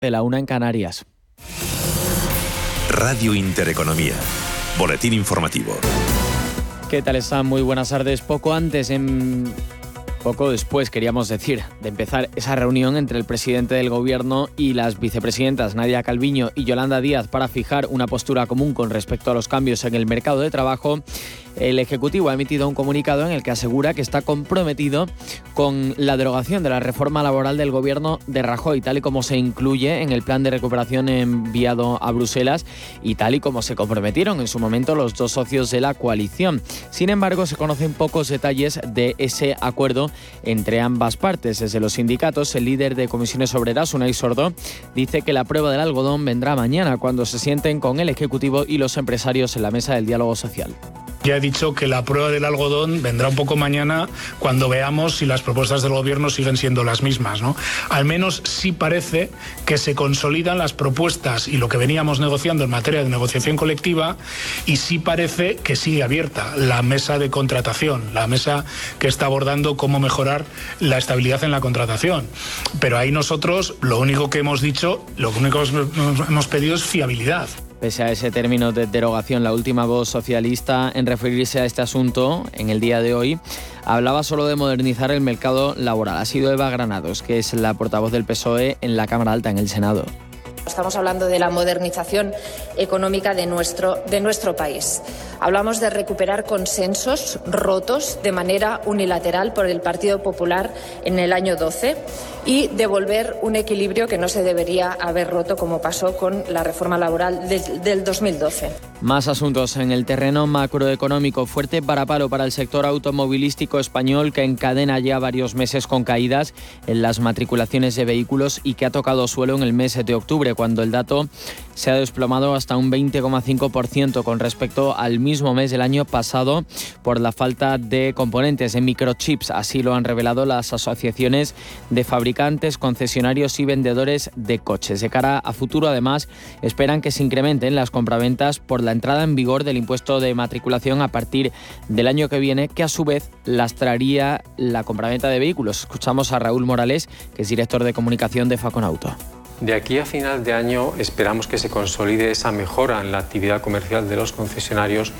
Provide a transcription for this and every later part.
de la una en Canarias. Radio Intereconomía. Boletín informativo. ¿Qué tal están? Muy buenas tardes. Poco antes, en poco después, queríamos decir, de empezar esa reunión entre el presidente del gobierno y las vicepresidentas Nadia Calviño y Yolanda Díaz para fijar una postura común con respecto a los cambios en el mercado de trabajo, el Ejecutivo ha emitido un comunicado en el que asegura que está comprometido con la derogación de la reforma laboral del gobierno de Rajoy, tal y como se incluye en el plan de recuperación enviado a Bruselas y tal y como se comprometieron en su momento los dos socios de la coalición. Sin embargo, se conocen pocos detalles de ese acuerdo entre ambas partes. Desde los sindicatos, el líder de comisiones obreras, Unai Sordo, dice que la prueba del algodón vendrá mañana cuando se sienten con el Ejecutivo y los empresarios en la mesa del diálogo social. Dicho que la prueba del algodón vendrá un poco mañana cuando veamos si las propuestas del gobierno siguen siendo las mismas. ¿no? Al menos sí parece que se consolidan las propuestas y lo que veníamos negociando en materia de negociación colectiva y sí parece que sigue abierta la mesa de contratación, la mesa que está abordando cómo mejorar la estabilidad en la contratación. Pero ahí nosotros lo único que hemos dicho, lo único que hemos pedido es fiabilidad. Pese a ese término de derogación, la última voz socialista en referirse a este asunto en el día de hoy hablaba solo de modernizar el mercado laboral. Ha sido Eva Granados, que es la portavoz del PSOE en la Cámara Alta, en el Senado. Estamos hablando de la modernización económica de nuestro, de nuestro país. Hablamos de recuperar consensos rotos de manera unilateral por el Partido Popular en el año 12 y devolver un equilibrio que no se debería haber roto como pasó con la reforma laboral del, del 2012. Más asuntos en el terreno macroeconómico. Fuerte para paro para el sector automovilístico español que encadena ya varios meses con caídas en las matriculaciones de vehículos y que ha tocado suelo en el mes de octubre, cuando el dato se ha desplomado hasta un 20,5% con respecto al mismo mes del año pasado por la falta de componentes de microchips. Así lo han revelado las asociaciones de fabricantes, concesionarios y vendedores de coches. De cara a futuro, además, esperan que se incrementen las compraventas por la entrada en vigor del impuesto de matriculación a partir del año que viene, que a su vez lastraría la compraventa de vehículos. Escuchamos a Raúl Morales, que es director de comunicación de Faconauto. De aquí a final de año esperamos que se consolide esa mejora en la actividad comercial de los concesionarios,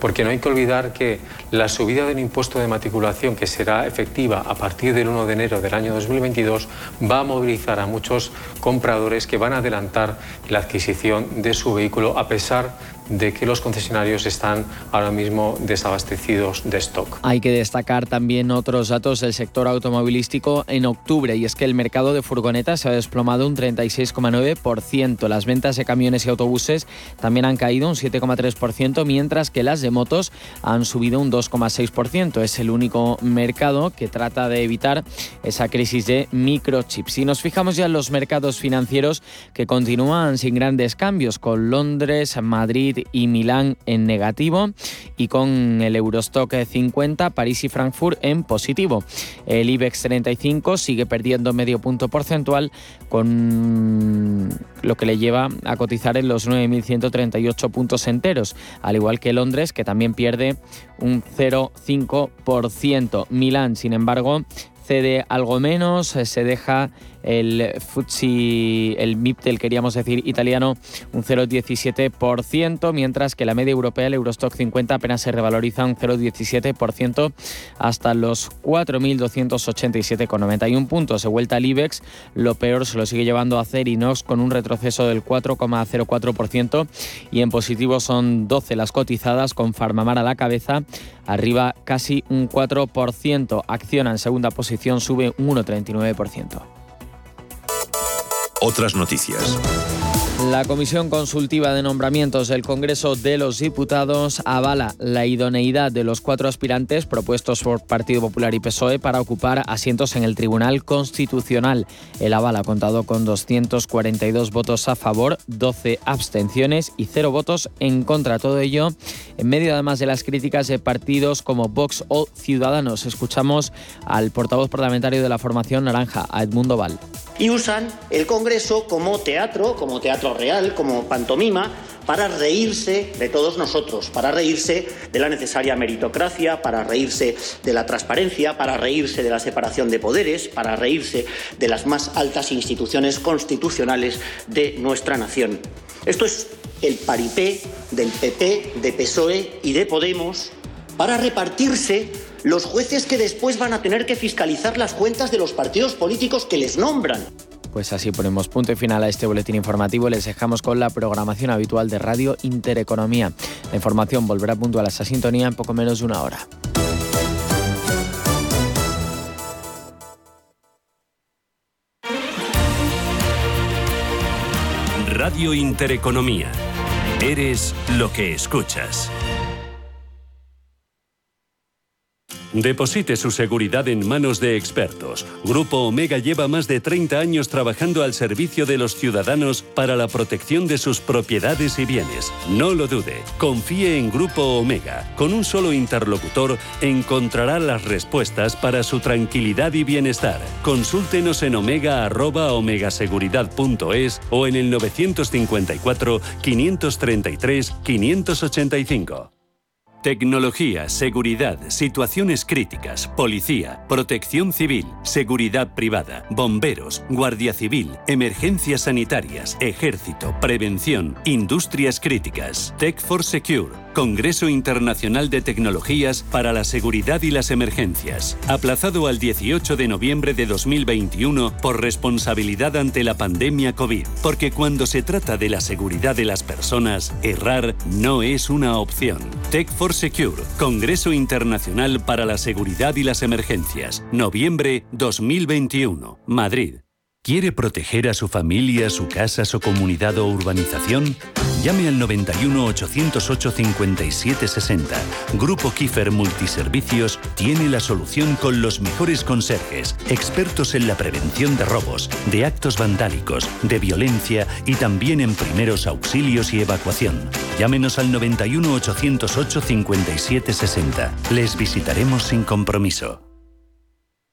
porque no hay que olvidar que la subida del impuesto de matriculación, que será efectiva a partir del 1 de enero del año 2022, va a movilizar a muchos compradores que van a adelantar la adquisición de su vehículo a pesar de que los concesionarios están ahora mismo desabastecidos de stock. Hay que destacar también otros datos del sector automovilístico en octubre y es que el mercado de furgonetas se ha desplomado un 36,9%. Las ventas de camiones y autobuses también han caído un 7,3%, mientras que las de motos han subido un 2,6%. Es el único mercado que trata de evitar esa crisis de microchips. Si nos fijamos ya en los mercados financieros que continúan sin grandes cambios, con Londres, Madrid, y Milán en negativo y con el Eurostock 50, París y Frankfurt en positivo. El IBEX 35 sigue perdiendo medio punto porcentual con lo que le lleva a cotizar en los 9.138 puntos enteros, al igual que Londres que también pierde un 0,5%. Milán, sin embargo, cede algo menos, se deja el Futsi, el MIPTEL, queríamos decir, italiano, un 0,17%, mientras que la media europea, el Eurostock 50, apenas se revaloriza un 0,17% hasta los 4.287,91 puntos. De vuelta al IBEX, lo peor se lo sigue llevando a Cerinox con un retroceso del 4,04% y en positivo son 12 las cotizadas con Farmamar a la cabeza, arriba casi un 4%. Acciona en segunda posición, sube un 1,39%. Otras noticias. La Comisión Consultiva de Nombramientos del Congreso de los Diputados avala la idoneidad de los cuatro aspirantes propuestos por Partido Popular y PSOE para ocupar asientos en el Tribunal Constitucional. El aval ha contado con 242 votos a favor, 12 abstenciones y 0 votos en contra. Todo ello en medio además de las críticas de partidos como Vox o Ciudadanos. Escuchamos al portavoz parlamentario de la formación naranja, Edmundo Val. Y usan el Congreso como teatro, como teatro real, como pantomima, para reírse de todos nosotros, para reírse de la necesaria meritocracia, para reírse de la transparencia, para reírse de la separación de poderes, para reírse de las más altas instituciones constitucionales de nuestra nación. Esto es el paripé del PP, de PSOE y de Podemos para repartirse los jueces que después van a tener que fiscalizar las cuentas de los partidos políticos que les nombran. Pues así ponemos punto y final a este boletín informativo. Les dejamos con la programación habitual de Radio Intereconomía. La información volverá puntual a esa sintonía en poco menos de una hora. Radio Intereconomía. Eres lo que escuchas. Deposite su seguridad en manos de expertos. Grupo Omega lleva más de 30 años trabajando al servicio de los ciudadanos para la protección de sus propiedades y bienes. No lo dude, confíe en Grupo Omega. Con un solo interlocutor encontrará las respuestas para su tranquilidad y bienestar. Consúltenos en omega@omegaseguridad.es o en el 954 533 585. Tecnología, seguridad, situaciones críticas, policía, protección civil, seguridad privada, bomberos, guardia civil, emergencias sanitarias, ejército, prevención, industrias críticas. Tech for Secure, Congreso Internacional de Tecnologías para la Seguridad y las Emergencias, aplazado al 18 de noviembre de 2021 por responsabilidad ante la pandemia COVID, porque cuando se trata de la seguridad de las personas, errar no es una opción. Tech for Secure, Congreso Internacional para la Seguridad y las Emergencias, noviembre 2021, Madrid. ¿Quiere proteger a su familia, su casa, su comunidad o urbanización? Llame al 91 808 5760. Grupo Kiefer Multiservicios tiene la solución con los mejores conserjes, expertos en la prevención de robos, de actos vandálicos, de violencia y también en primeros auxilios y evacuación. Llámenos al 91 808 5760. Les visitaremos sin compromiso.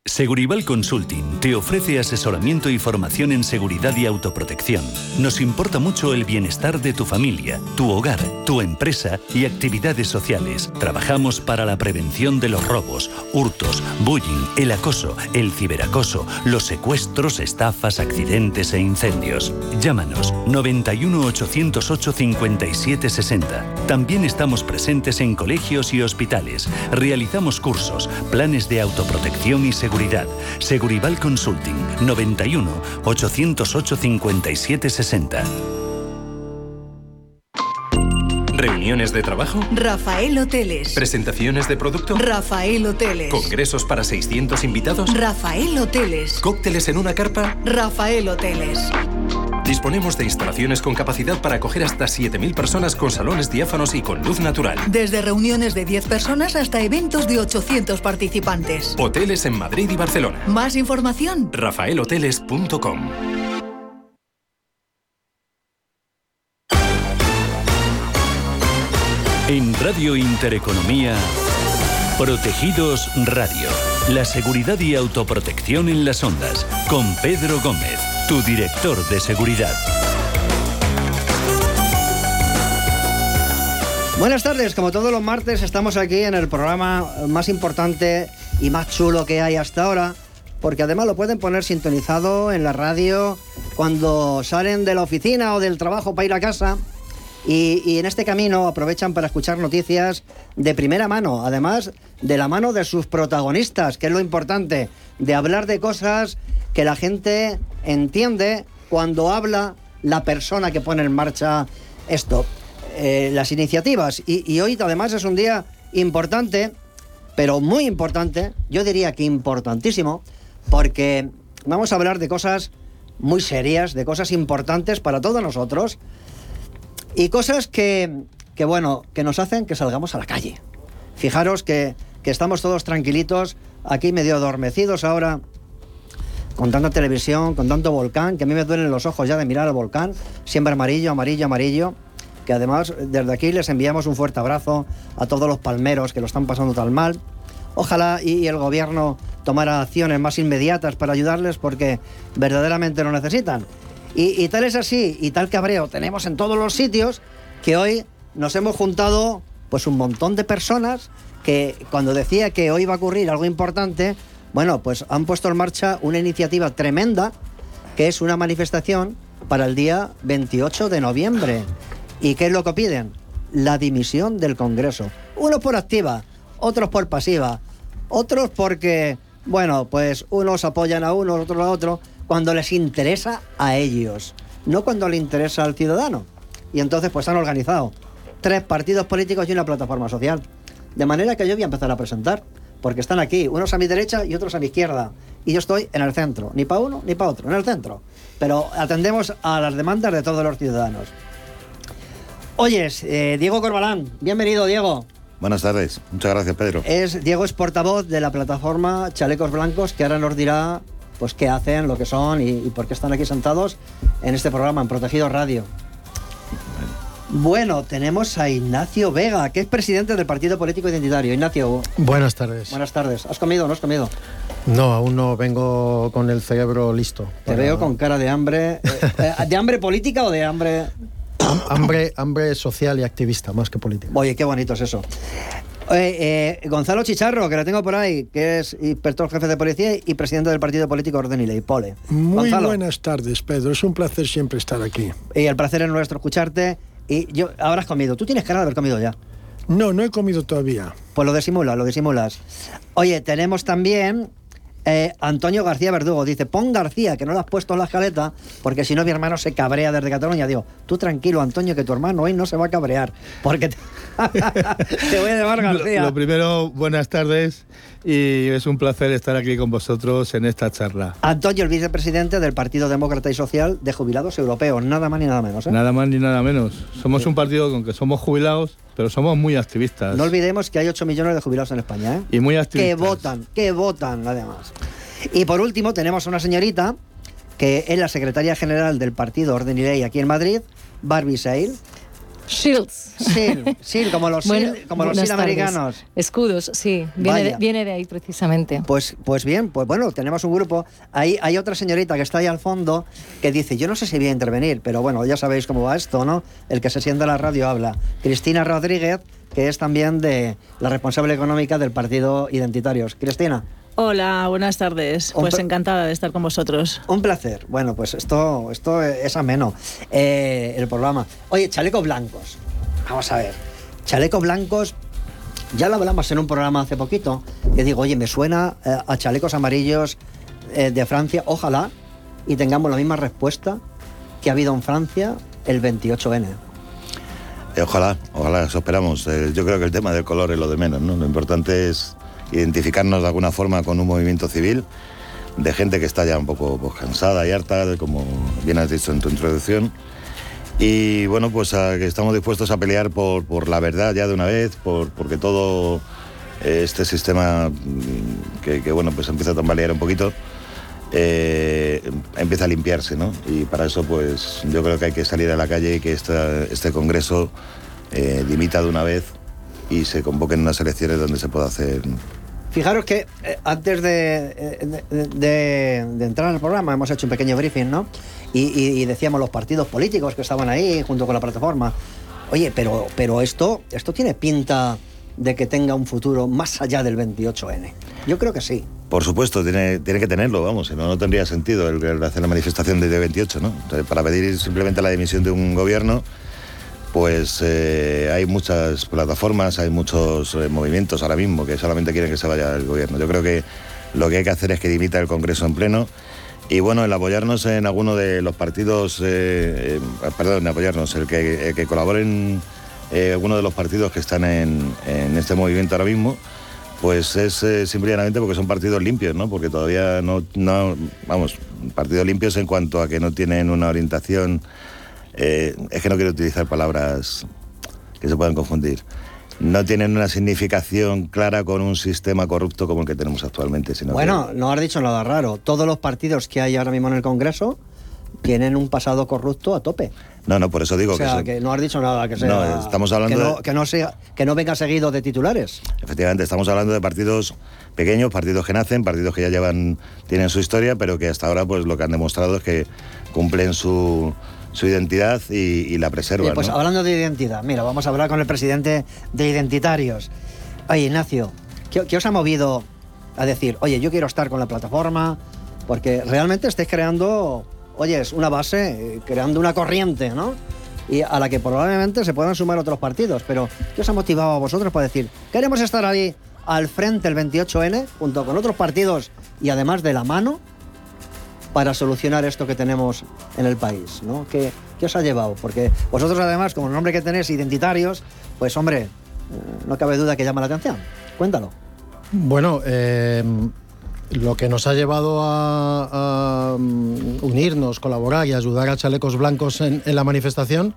Segurival Consulting te ofrece asesoramiento y formación en seguridad y autoprotección. Nos importa mucho el bienestar de tu familia, tu hogar, tu empresa y actividades sociales. Trabajamos para la prevención de los robos, hurtos, bullying, el acoso, el ciberacoso, los secuestros, estafas, accidentes e incendios. Llámanos 91 808 5760. También estamos presentes en colegios y hospitales. Realizamos cursos, planes de autoprotección y seguridad seguridad. Segurival Consulting 91 808 5760. ¿Reuniones de trabajo? Rafael Hoteles. ¿Presentaciones de producto? Rafael Hoteles. ¿Congresos para 600 invitados? Rafael Hoteles. ¿Cócteles en una carpa? Rafael Hoteles. Disponemos de instalaciones con capacidad para acoger hasta 7.000 personas con salones diáfanos y con luz natural. Desde reuniones de 10 personas hasta eventos de 800 participantes. Hoteles en Madrid y Barcelona. Más información. rafaelhoteles.com En Radio Intereconomía, Protegidos Radio. La seguridad y autoprotección en las ondas. Con Pedro Gómez, tu director de seguridad. Buenas tardes, como todos los martes estamos aquí en el programa más importante y más chulo que hay hasta ahora, porque además lo pueden poner sintonizado en la radio cuando salen de la oficina o del trabajo para ir a casa y, en este camino aprovechan para escuchar noticias de primera mano, además de la mano de sus protagonistas, que es lo importante, de hablar de cosas que la gente entiende cuando habla la persona que pone en marcha esto, eh, las iniciativas. Y, hoy además es un día importante, pero muy importante, yo diría que importantísimo, porque vamos a hablar de cosas muy serias, de cosas importantes para todos nosotros y cosas que, que, bueno, que nos hacen que salgamos a la calle. Fijaros que, que estamos todos tranquilitos, aquí medio adormecidos ahora, con tanta televisión, con tanto volcán, que a mí me duelen los ojos ya de mirar al volcán, siempre amarillo, amarillo, amarillo, que además desde aquí les enviamos un fuerte abrazo a todos los palmeros que lo están pasando tan mal. Ojalá y, el gobierno tomara acciones más inmediatas para ayudarles porque verdaderamente lo necesitan. Y, tal es así, y tal cabreo tenemos en todos los sitios, que hoy nos hemos juntado pues un montón de personas que cuando decía que hoy va a ocurrir algo importante, bueno, pues han puesto en marcha una iniciativa tremenda, que es una manifestación para el día 28 de noviembre. ¿Y qué es lo que piden? La dimisión del Congreso. Unos por activa, otros por pasiva, otros porque, bueno, pues unos apoyan a uno, otros a otro, cuando les interesa a ellos, no cuando le interesa al ciudadano. Y entonces pues han organizado tres partidos políticos y una plataforma social. De manera que yo voy a empezar a presentar, porque están aquí, unos a mi derecha y otros a mi izquierda. Y yo estoy en el centro, ni para uno ni para otro, en el centro. Pero atendemos a las demandas de todos los ciudadanos. Oyes, eh, Diego Corbalán, bienvenido Diego. Buenas tardes, muchas gracias Pedro. Es, Diego es portavoz de la plataforma Chalecos Blancos, que ahora nos dirá pues qué hacen, lo que son y, por qué están aquí sentados en este programa, en Protegido Radio. Bueno, tenemos a Ignacio Vega, que es presidente del Partido Político Identitario. Ignacio. Buenas tardes. Buenas tardes. ¿Has comido o no has comido? No, aún no vengo con el cerebro listo. Te veo con cara de hambre. Eh, eh, ¿De hambre política o de hambre.? hambre, hambre social y activista, más que política. Oye, qué bonito es eso. Eh, Gonzalo Chicharro, que lo tengo por ahí, que es inspector jefe de policía y presidente del partido político Orden y Ley, Pole. Muy buenas tardes, Pedro. Es un placer siempre estar aquí. Y el placer es nuestro escucharte. Y yo, ahora has comido. Tú tienes cara de haber comido ya. No, no he comido todavía. Pues lo disimulas, lo disimulas. Oye, tenemos también eh, Antonio García Verdugo dice, pon García, que no lo has puesto en la escaleta, porque si no mi hermano se cabrea desde Cataluña. Digo, tú tranquilo, Antonio, que tu hermano hoy no se va a cabrear, porque te, voy a llamar García. Lo, primero, buenas tardes y es un placer estar aquí con vosotros en esta charla. Antonio, el vicepresidente del Partido Demócrata y Social de Jubilados Europeos, nada más ni nada menos. ¿eh? Nada más ni nada menos. Somos un partido con que somos jubilados pero somos muy activistas. No olvidemos que hay 8 millones de jubilados en España, ¿eh? Y muy activistas. Que votan, que votan además. Y por último tenemos a una señorita que es la secretaria general del partido Orden y Ley aquí en Madrid, Barbie Sale, Shields. Como los, como los americanos. Escudos, sí. Viene de, viene de, ahí precisamente. Pues, pues bien, pues bueno, tenemos un grupo. Ahí hay otra señorita que está ahí al fondo que dice, yo no sé si voy a intervenir, pero bueno, ya sabéis cómo va esto, ¿no? El que se sienta en la radio habla. Cristina Rodríguez, que es también de la responsable económica del Partido Identitarios. Cristina. Hola, buenas tardes. Pues encantada de estar con vosotros. Un placer. Bueno, pues esto, esto es ameno, eh, el programa. Oye, chalecos blancos. Vamos a ver. Chalecos blancos, ya lo hablamos en un programa hace poquito, que digo, oye, me suena eh, a chalecos amarillos eh, de Francia. Ojalá y tengamos la misma respuesta que ha habido en Francia el 28N. ojalá, ojalá, eso esperamos. yo creo que el tema del color es lo de menos, ¿no? Lo importante es identificarnos de alguna forma con un movimiento civil de gente que está ya un poco pues, cansada y harta, como bien has dicho en tu introducción. Y bueno, pues que estamos dispuestos a pelear por, la verdad ya de una vez, por, porque todo este sistema mm, que, bueno, pues empieza a tambalear un poquito, eh, empieza a limpiarse, ¿no? Y para eso, pues yo creo que hay que salir a la calle y que este Congreso eh, dimita de una vez y se convoquen unas elecciones donde se pueda hacer Fijaros que eh, antes eh, de, de, entrar al programa hemos hecho un pequeño briefing, ¿no? Y, decíamos los partidos políticos que estaban ahí junto con la plataforma. Oye, pero, pero esto, esto tiene pinta de que tenga un futuro más allá del 28N. Yo creo que sí. Por supuesto, tiene, tiene que tenerlo, vamos, si no, no tendría sentido el, hacer la manifestación de 28, ¿no? Para pedir simplemente la dimisión de un gobierno pues eh, hay muchas plataformas, hay muchos eh, movimientos ahora mismo que solamente quieren que se vaya el gobierno. Yo creo que lo que hay que hacer es que dimita el Congreso en pleno y bueno, el apoyarnos en alguno de los partidos, eh, perdón, en apoyarnos, el que, que colaboren alguno de los partidos que están en, este movimiento ahora mismo, pues es simplemente porque son partidos limpios, ¿no? Porque todavía no, no, vamos, partidos limpios en cuanto a que no tienen una orientación eh, es que no quiero utilizar palabras que se puedan confundir. No tienen una significación clara con un sistema corrupto como el que tenemos actualmente. Sino bueno, no has dicho nada raro. Todos los partidos que hay ahora mismo en el Congreso tienen un pasado corrupto a tope. No, no, por eso digo o sea, que, no has dicho nada que sea. No, estamos hablando que no, que no, sea, que no venga seguido de titulares. Efectivamente, estamos hablando de partidos pequeños, partidos que nacen, partidos que ya llevan, tienen su historia, pero que hasta ahora pues lo que han demostrado es que cumplen su, su identidad y, la preservan. pues hablando de identidad, mira, vamos a hablar con el presidente de Identitarios. Oye, Ignacio, ¿qué, ¿qué, os ha movido a decir, oye, yo quiero estar con la plataforma? Porque realmente estáis creando oye, es una base, eh, creando una corriente, ¿no? Y a la que probablemente se puedan sumar otros partidos. Pero, ¿qué os ha motivado a vosotros para decir, queremos estar ahí al frente el 28N, junto con otros partidos y además de la mano, para solucionar esto que tenemos en el país, ¿no? ¿Qué, os ha llevado? Porque vosotros además, como el nombre que tenéis, identitarios, pues hombre, eh, no cabe duda que llama la atención. Cuéntalo. Bueno, eh, lo que nos ha llevado a, mm, unirnos, colaborar y ayudar a Chalecos Blancos en, la manifestación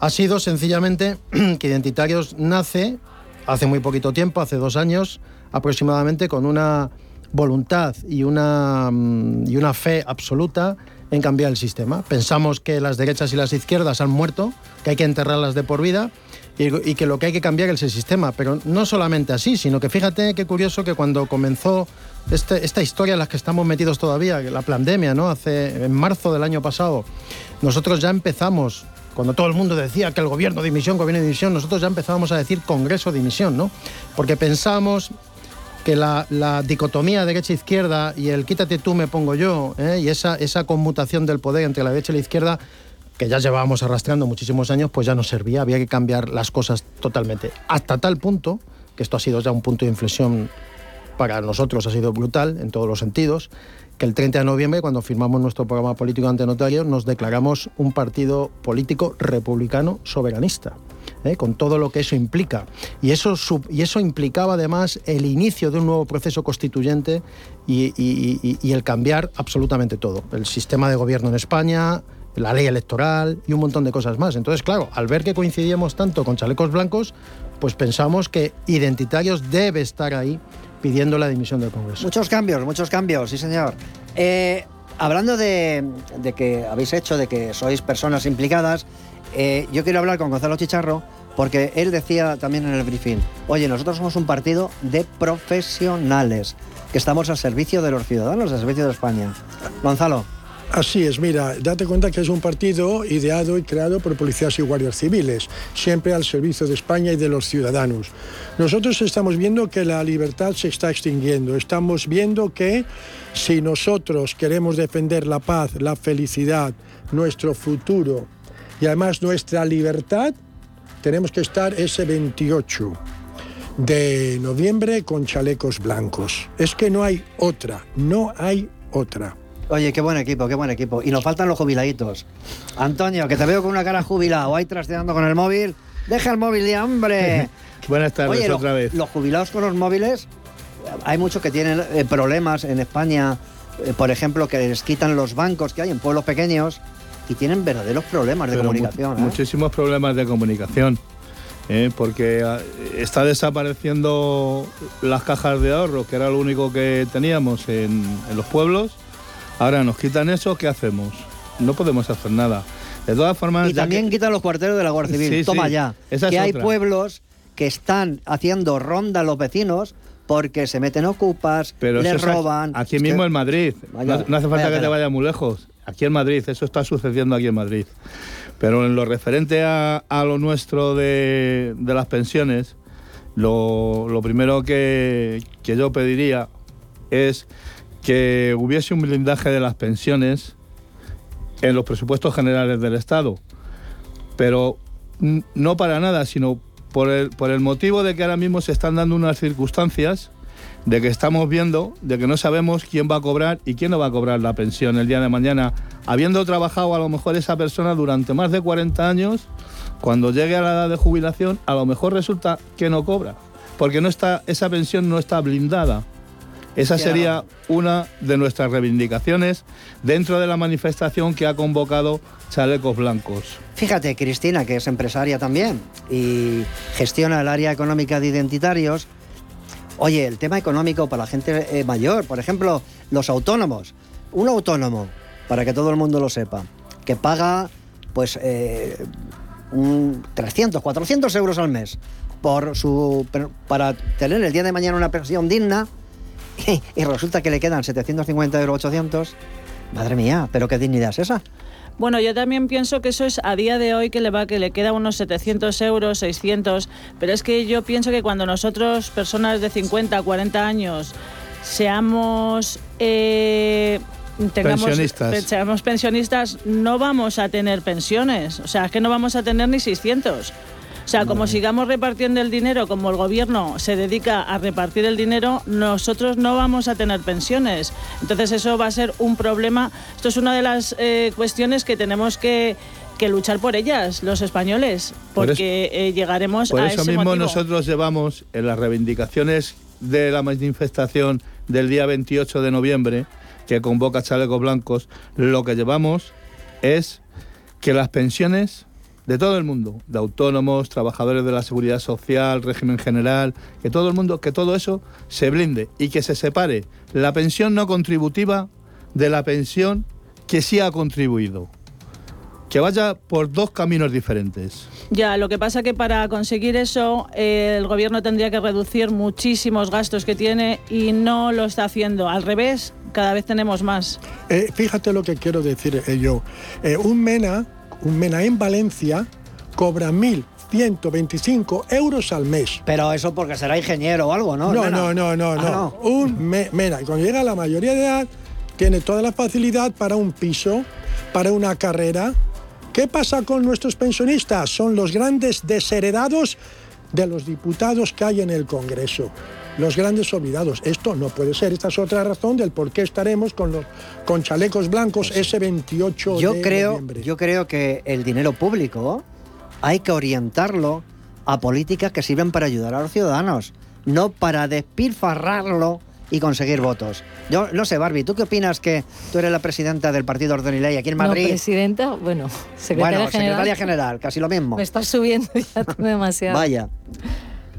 ha sido sencillamente que Identitarios nace hace muy poquito tiempo, hace dos años aproximadamente, con una voluntad y una, mm, y una fe absoluta en cambiar el sistema. Pensamos que las derechas y las izquierdas han muerto, que hay que enterrarlas de por vida y, que lo que hay que cambiar es el sistema. Pero no solamente así, sino que fíjate qué curioso que cuando comenzó este, esta historia en la que estamos metidos todavía, la pandemia, ¿no? Hace, en marzo del año pasado, nosotros ya empezamos cuando todo el mundo decía que el gobierno dimisión, gobierno dimisión, nosotros ya empezábamos a decir Congreso dimisión, ¿no? Porque pensamos que la, dicotomía derecha-izquierda y el quítate tú, me pongo yo, ¿eh? y esa, esa conmutación del poder entre la derecha y la izquierda que ya llevábamos arrastrando muchísimos años, pues ya no servía, había que cambiar las cosas totalmente. Hasta tal punto, que esto ha sido ya un punto de inflexión para nosotros, ha sido brutal en todos los sentidos, que el 30 de noviembre, cuando firmamos nuestro programa político ante notario, nos declaramos un partido político republicano soberanista. ¿eh? con todo lo que eso implica. Y eso, y eso implicaba además el inicio de un nuevo proceso constituyente y, y, el cambiar absolutamente todo. El sistema de gobierno en España, la ley electoral y un montón de cosas más. Entonces, claro, al ver que coincidíamos tanto con chalecos blancos, pues pensamos que Identitarios debe estar ahí pidiendo la dimisión del Congreso. Muchos cambios, muchos cambios, sí señor. Eh, hablando de, que habéis hecho, de que sois personas implicadas, eh, yo quiero hablar con Gonzalo Chicharro porque él decía también en el briefing, oye, nosotros somos un partido de profesionales, que estamos al servicio de los ciudadanos, al servicio de España. Gonzalo. Así es, mira, date cuenta que es un partido ideado y creado por policías y guardias civiles, siempre al servicio de España y de los ciudadanos. Nosotros estamos viendo que la libertad se está extinguiendo, estamos viendo que si nosotros queremos defender la paz, la felicidad, nuestro futuro y además nuestra libertad, tenemos que estar ese 28 de noviembre con chalecos blancos. Es que no hay otra, no hay otra. Oye, qué buen equipo, qué buen equipo. Y nos faltan los jubiladitos. Antonio, que te veo con una cara jubilada o ahí trasteando con el móvil. Deja el móvil ya, hombre. Buenas tardes otra vez. Los jubilados con los móviles, hay muchos que tienen eh, problemas en España. Eh, por ejemplo, que les quitan los bancos que hay en pueblos pequeños y tienen verdaderos problemas de comunicación. ¿eh? muchísimos problemas de comunicación. porque ah, está desapareciendo las cajas de ahorro, que era lo único que teníamos en los pueblos Ahora nos quitan eso, ¿qué hacemos? No podemos hacer nada. De todas formas... Y también quitan los cuarteles de la Guardia Civil. Toma ya. que hay pueblos que están haciendo ronda a los vecinos porque se meten ocupas, Pero les roban. Aquí mismo en Madrid. no, hace falta que te vaya muy lejos. Aquí en Madrid, eso está sucediendo aquí en Madrid. Pero en lo referente a, lo nuestro de, las pensiones, lo, primero que, que yo pediría es que hubiese un blindaje de las pensiones en los presupuestos generales del Estado. Pero no para nada, sino por el, por el motivo de que ahora mismo se están dando unas circunstancias de que estamos viendo, de que no sabemos quién va a cobrar y quién no va a cobrar la pensión el día de mañana, habiendo trabajado a lo mejor esa persona durante más de 40 años, cuando llegue a la edad de jubilación, a lo mejor resulta que no cobra, porque no está, esa pensión no está blindada. Esa sería una de nuestras reivindicaciones dentro de la manifestación que ha convocado Chalecos Blancos. Fíjate, Cristina, que es empresaria también y gestiona el área económica de identitarios. Oye, el tema económico para la gente eh, mayor, por ejemplo, los autónomos. Un autónomo, para que todo el mundo lo sepa, que paga pues eh, un 300, 400 euros al mes por su, para tener el día de mañana una pensión digna y, resulta que le quedan 750 euros, 800. Madre mía, pero qué dignidad es esa. Bueno, yo también pienso que eso es a día de hoy que le va que le queda unos 700 euros, 600, pero es que yo pienso que cuando nosotros, personas de 50, 40 años, seamos eh, tengamos, pensionistas. seamos pensionistas, no vamos a tener pensiones. O sea, es que no vamos a tener ni 600. O sea, como sigamos repartiendo el dinero, como el gobierno se dedica a repartir el dinero, nosotros no vamos a tener pensiones. Entonces eso va a ser un problema. Esto es una de las eh, cuestiones que tenemos que luchar por ellas, los españoles, porque eh, llegaremos por a eso mismo nosotros llevamos en las reivindicaciones de la manifestación del día 28 de noviembre, que convoca Chalecos Blancos, lo que llevamos es que las pensiones de todo el mundo, de autónomos, trabajadores de la seguridad social, régimen general, que todo el mundo, que todo eso se blinde y que se separe la pensión no contributiva de la pensión que sí ha contribuido. Que vaya por dos caminos diferentes. Ya, lo que pasa que para conseguir eso eh, el gobierno tendría que reducir muchísimos gastos que tiene y no lo está haciendo. Al revés, cada vez tenemos más. Eh, fíjate lo que quiero decir eh, yo. un MENA un MENA en Valencia cobra 1.125 euros al mes. Pero eso porque será ingeniero o algo, ¿no? No, no, no, no, ah, no. Un MENA. Y cuando llega a la mayoría de edad, tiene toda la facilidad para un piso, para una carrera. ¿Qué pasa con nuestros pensionistas? Son los grandes desheredados de los diputados que hay en el Congreso los grandes olvidados. Esto no puede ser. Esta es otra razón del por qué estaremos con los con chalecos blancos ese 28 yo de creo, noviembre. Yo creo que el dinero público hay que orientarlo a políticas que sirven para ayudar a los ciudadanos, no para despilfarrarlo y conseguir votos. Yo no sé, Barbie, ¿tú qué opinas que tú eres la presidenta del Partido Orden y Ley aquí en Madrid? No, presidenta, bueno, secretaria bueno, general. secretaria general, casi lo mismo. Me estás subiendo ya demasiado. Vaya.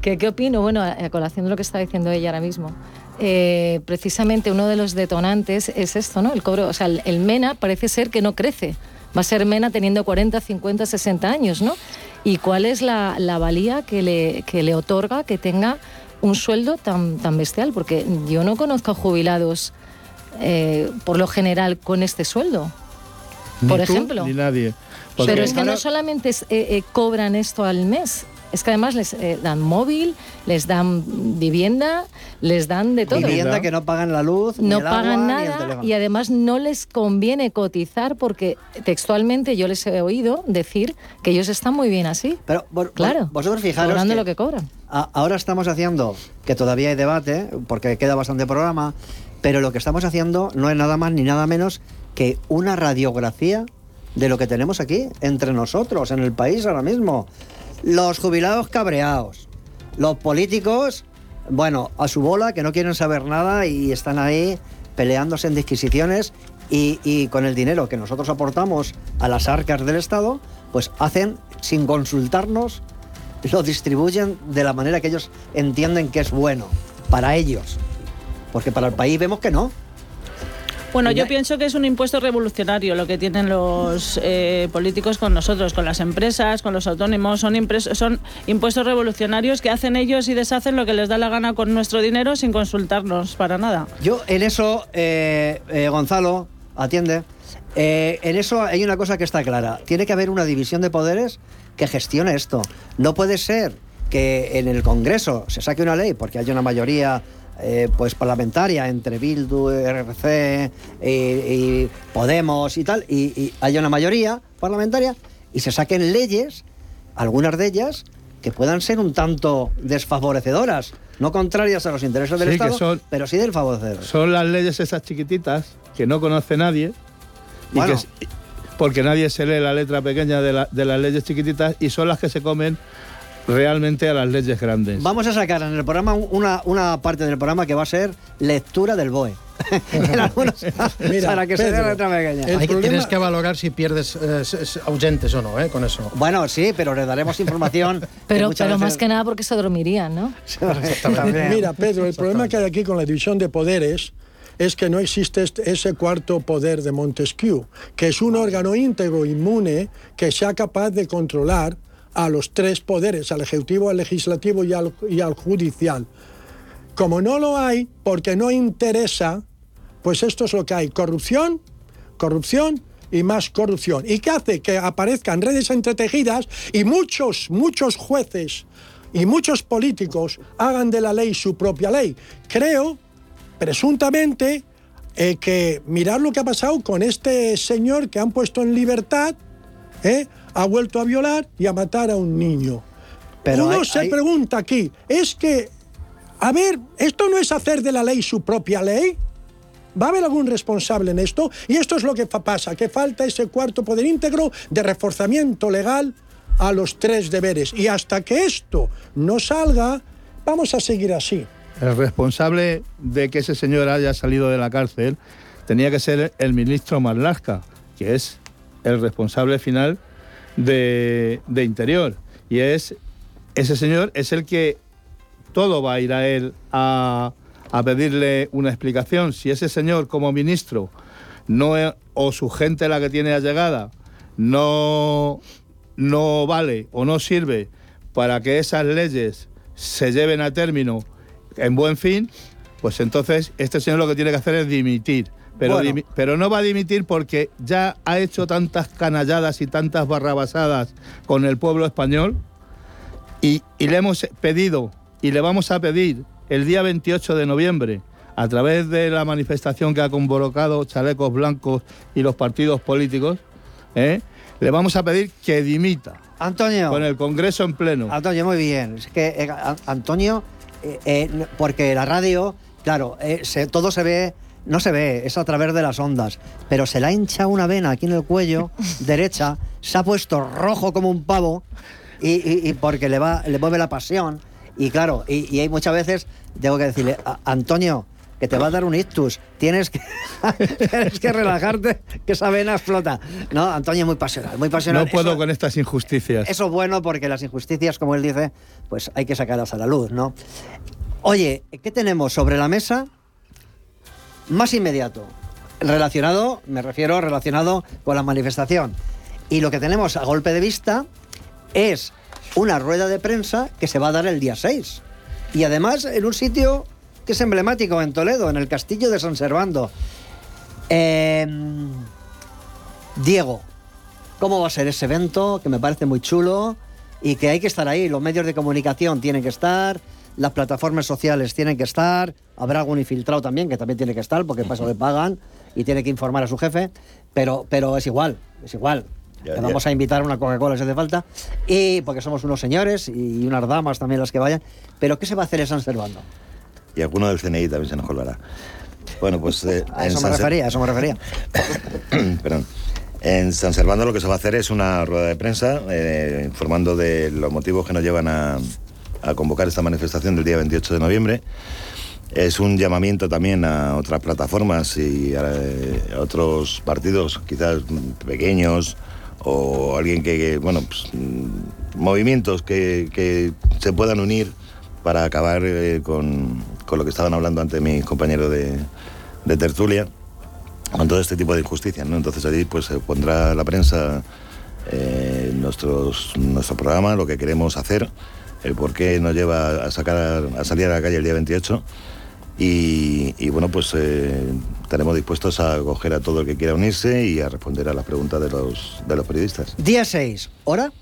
¿Qué, opino? Bueno, a colación de lo que está diciendo ella ahora mismo. Eh, precisamente uno de los detonantes es esto, ¿no? El cobro, o sea, el, MENA parece ser que no crece. Va a ser MENA teniendo 40, 50, 60 años, ¿no? ¿Y cuál es la, valía que le, que le otorga que tenga un sueldo tan, tan bestial? Porque yo no conozco jubilados, eh, por lo general, con este sueldo. por ejemplo. Ni nadie. Pero es que no solamente eh, cobran esto al mes, es que además les eh, dan móvil, les dan vivienda, les dan de todo. Vivienda que no pagan la luz, no ni el pagan agua, nada y además no les conviene cotizar porque textualmente yo les he oído decir que ellos están muy bien así. Pero claro, vosotros fijaros cobrando lo que cobran. ahora estamos haciendo que todavía hay debate porque queda bastante programa, pero lo que estamos haciendo no es nada más ni nada menos que una radiografía de lo que tenemos aquí entre nosotros en el país ahora mismo los jubilados cabreados, los políticos, bueno, a su bola, que no quieren saber nada y están ahí peleándose en disquisiciones y, con el dinero que nosotros aportamos a las arcas del Estado, pues hacen sin consultarnos, lo distribuyen de la manera que ellos entienden que es bueno para ellos. Porque para el país vemos que no. Bueno, yo pienso que es un impuesto revolucionario lo que tienen los eh, políticos con nosotros, con las empresas, con los autónomos. Son, son impuestos revolucionarios que hacen ellos y deshacen lo que les da la gana con nuestro dinero sin consultarnos para nada. Yo en eso, eh, eh, Gonzalo, atiende. en eso hay una cosa que está clara. Tiene que haber una división de poderes que gestione esto. No puede ser que en el Congreso se saque una ley porque haya una mayoría eh, pues parlamentaria entre Bildu, RC y, Podemos y tal, y, haya una mayoría parlamentaria y se saquen leyes, algunas de ellas, que puedan ser un tanto desfavorecedoras, no contrarias a los intereses del Estado, pero sí del favorecer. Son las leyes esas chiquititas que no conoce nadie, porque nadie se lee la letra pequeña de, de las leyes chiquititas y son las que se comen realmente a las leyes grandes. Vamos a sacar en el programa una, una parte del programa que va a ser lectura del BOE. en algunos, para que se la letra pequeña. Tienes que valorar si pierdes eh, oyentes o no, ¿eh? Con eso. Bueno, sí, pero le daremos información. pero pero más que nada porque se dormirían, ¿no? Mira, Pedro, el problema que hay aquí con la división de poderes es que no existe este, ese cuarto poder de Montesquieu, que es un órgano íntegro inmune que sea capaz de controlar a los tres poderes, al ejecutivo, al legislativo y al, judicial. Como no lo hay, porque no interesa, pues esto es lo que hay, corrupción, corrupción y más corrupción. ¿Y qué hace? Que aparezcan redes entretejidas y muchos, muchos jueces y muchos políticos hagan de la ley su propia ley. Creo, presuntamente, eh, que mirar lo que ha pasado con este señor que han puesto en libertad, eh, ha vuelto a violar y a matar a un niño. Pero Uno se pregunta aquí, es que, a ver, ¿esto no es hacer de la ley su propia ley? ¿Va a haber algún responsable en esto? Y esto es lo que pasa, que falta ese cuarto poder íntegro de reforzamiento legal a los tres deberes. Y hasta que esto no salga, vamos a seguir así. El responsable de que ese señor haya salido de la cárcel tenía que ser el ministro Marlaska, que es el responsable final de, de Interior. Y es ese señor es el que todo va a ir a él a, a pedirle una explicación. Si ese señor como ministro no o su gente la que tiene allegada no no vale o no sirve para que esas leyes se lleven a término en buen fin, pues entonces este señor lo que tiene que hacer es dimitir. Pero, pero no va a dimitir porque ya ha hecho tantas canalladas y tantas barrabasadas con el pueblo español y, y le hemos pedido y le vamos a pedir el día 28 de noviembre a través de la manifestación que ha convocado Chalecos Blancos y los partidos políticos, ¿eh? le vamos a pedir que dimita. Antonio. Con el Congreso en pleno. Antonio, muy bien. Es que, eh, Antonio, eh, eh, porque la radio, claro, todo se ve, no se ve, es a través de las ondas, pero se le ha hinchado una vena aquí en el cuello derecha, se ha puesto rojo como un pavo y, porque le, va, le mueve la pasión. Y claro, y, y hay muchas veces, tengo que decirle, Antonio, que te va a dar un ictus. Tienes que, tienes que relajarte, que esa vena explota. No, Antonio muy pasional, muy pasional. No puedo con estas injusticias. Eso es bueno porque las injusticias, como él dice, pues hay que sacarlas a la luz, ¿no? Oye, ¿qué tenemos sobre la mesa? Más inmediato. Relacionado, me refiero relacionado con la manifestación. Y lo que tenemos a golpe de vista es una rueda de prensa que se va a dar el día 6. Y además en un sitio que es emblemático en Toledo, en el castillo de San Servando. Em, Diego, ¿cómo va a ser ese evento? Que me parece muy chulo y que hay que estar ahí. Los medios de comunicación tienen que estar, las plataformas sociales tienen que estar, habrá algún infiltrado también que también tiene que estar porque para eso le pagan y tiene que informar a su jefe, pero, pero es igual, es igual. vamos a invitar a una Coca-Cola si hace falta, y porque somos unos señores y unas damas también las que vayan. Pero ¿qué se va a hacer en San Servando? y alguno del CNI también se nos colgará. Bueno, pues... Eh, a eso me refería, a eso me refería. Perdón. En San Servando lo que se va a hacer es una rueda de prensa eh, informando de los motivos que nos llevan a, convocar esta manifestación del día 28 de noviembre. Es un llamamiento también a otras plataformas y a, otros partidos, quizás pequeños, o alguien que, bueno, pues, mm, movimientos que, que, se puedan unir para acabar eh, con, con, lo que estaban hablando antes mis compañeros de, de, tertulia, con todo este tipo de injusticias. ¿no? Entonces allí pues, se pondrá la prensa eh, nuestro programa, lo que queremos hacer, el por qué nos lleva a, sacar, a salir a la calle el día 28. Y, y bueno, pues eh, estaremos dispuestos a acoger a todo el que quiera unirse y a responder a las preguntas de los, de los periodistas. Día 6, ¿hora?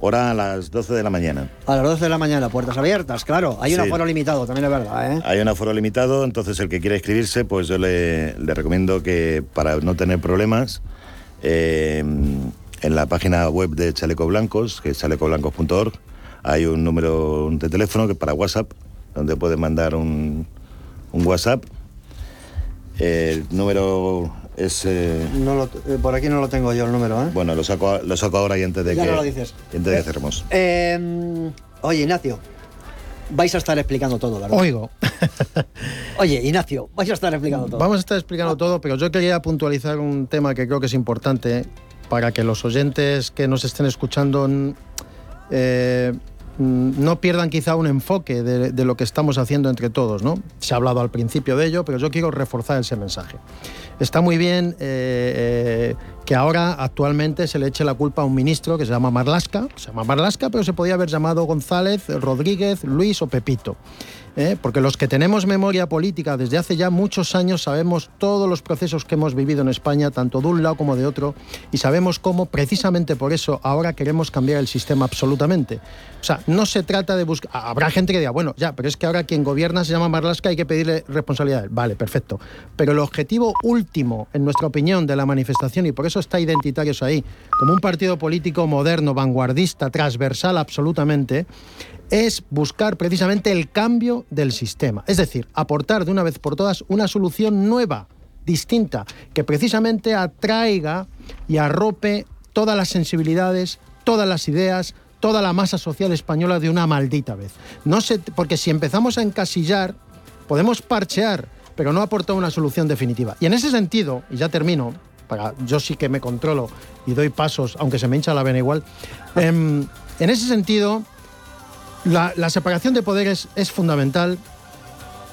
Hora a las 12 de la mañana. A las 12 de la mañana, puertas abiertas, claro. Hay un aforo limitado, también es verdad, ¿eh? Hay un aforo limitado, entonces el que quiera inscribirse, pues yo le, recomiendo que para no tener problemas, eh, en la página web de Chaleco Blancos, que es chalecoblancos.org, hay un número de teléfono que para WhatsApp, donde pueden mandar un, un WhatsApp. El número es, eh, eh, por aquí no lo tengo yo el número, ¿eh? Bueno, lo saco, lo saco ahora y antes de ya que. No lo dices. antes de que cerremos. Em, oye, Ignacio. Vais a estar explicando todo, ¿verdad? Oigo. Oye, Ignacio, vais a estar explicando todo. Vamos a estar explicando todo, pero yo quería puntualizar un tema que creo que es importante para que los oyentes que nos estén escuchando no pierdan quizá un enfoque de, lo que estamos haciendo entre todos. ¿no? Se ha hablado al principio de ello, pero yo quiero reforzar ese mensaje. Está muy bien eh, eh, que ahora actualmente se le eche la culpa a un ministro que se llama Marlasca, se llama Marlasca, pero se podía haber llamado González, Rodríguez, Luis o Pepito. ¿Eh? porque los que tenemos memoria política desde hace ya muchos años sabemos todos los procesos que hemos vivido en España, tanto de un lado como de otro, y sabemos cómo precisamente por eso ahora queremos cambiar el sistema absolutamente. O sea, no se trata de buscar... Habrá gente que diga, bueno, ya, pero es que ahora quien gobierna se llama Marlasca, hay que pedirle responsabilidades. Vale, perfecto. Pero el objetivo último, en nuestra opinión, de la manifestación, y por eso está Identitarios ahí, como un partido político moderno, vanguardista, transversal absolutamente, es buscar precisamente el cambio del sistema. Es decir, aportar de una vez por todas una solución nueva, distinta, que precisamente atraiga y arrope todas las sensibilidades, todas las ideas, toda la masa social española de una maldita vez. No sé, porque si empezamos a encasillar, podemos parchear, pero no aportar una solución definitiva. Y en ese sentido, y ya termino, para, yo sí que me controlo y doy pasos, aunque se me hincha la vena igual, em, en ese sentido, la, separación de poderes es fundamental.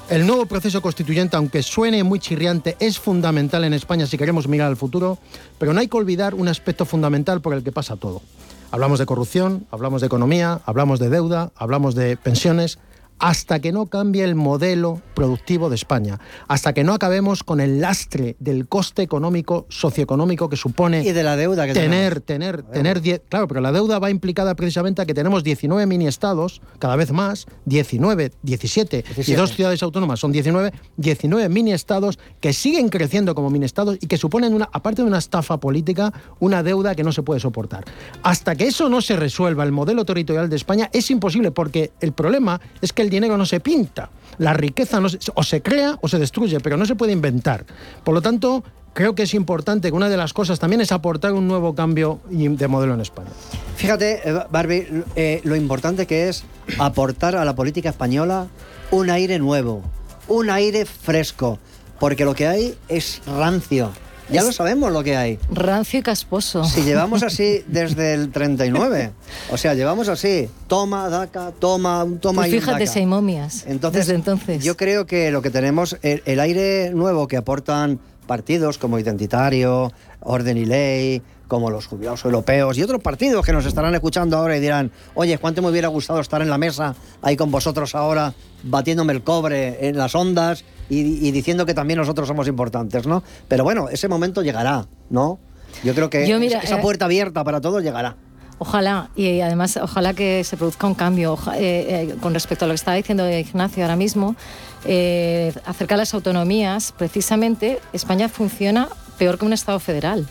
El nuevo proceso constituyente, aunque suene muy chirriante, es fundamental en España si queremos mirar al futuro, pero no hay que olvidar un aspecto fundamental por el que pasa todo. Hablamos de corrupción, hablamos de economía, hablamos de deuda, hablamos de pensiones, hasta que no cambie el modelo productivo de España, hasta que no acabemos con el lastre del coste económico, socioeconómico que supone y de la deuda que tener, tener, tener, claro, pero la deuda va implicada precisamente a que tenemos 19 mini estados, cada vez más, 19, 17, y dos ciudades autónomas son 19, 19 mini estados que siguen creciendo como mini estados y que suponen una, aparte de una estafa política, una deuda que no se puede soportar. Hasta que eso no se resuelva, el modelo territorial de España es imposible porque el problema es que el dinero no se pinta, la riqueza no o se crea o se destruye, pero no se puede inventar. Por lo tanto, creo que es importante que una de las cosas también es aportar un nuevo cambio de modelo en España. Fíjate, eh, Barbie, eh, lo importante que es aportar a la política española un aire nuevo, un aire fresco, porque lo que hay es rancio. Ya lo sabemos lo que hay. Rancio y casposo. Si llevamos así desde el 39. O sea, llevamos así. Toma, daca, toma, toma pues y fíjate si hay momias. Entonces, desde entonces. Yo creo que lo que tenemos, el, aire nuevo que aportan partidos como Identitario, Orden y Ley, como los jubilados europeos y otros partidos que nos estarán escuchando ahora y dirán, oye, ¿cuánto me hubiera gustado estar en la mesa ahí con vosotros ahora, batiéndome el cobre en las ondas y, diciendo que también nosotros somos importantes, ¿no? Pero bueno, ese momento llegará, ¿no? Yo creo que esa eh, puerta abierta para todos llegará. Ojalá, y además ojalá que se produzca un cambio eh, eh, con respecto a lo que estaba diciendo Ignacio ahora mismo, acerca de las autonomías, precisamente España funciona peor que un Estado federal.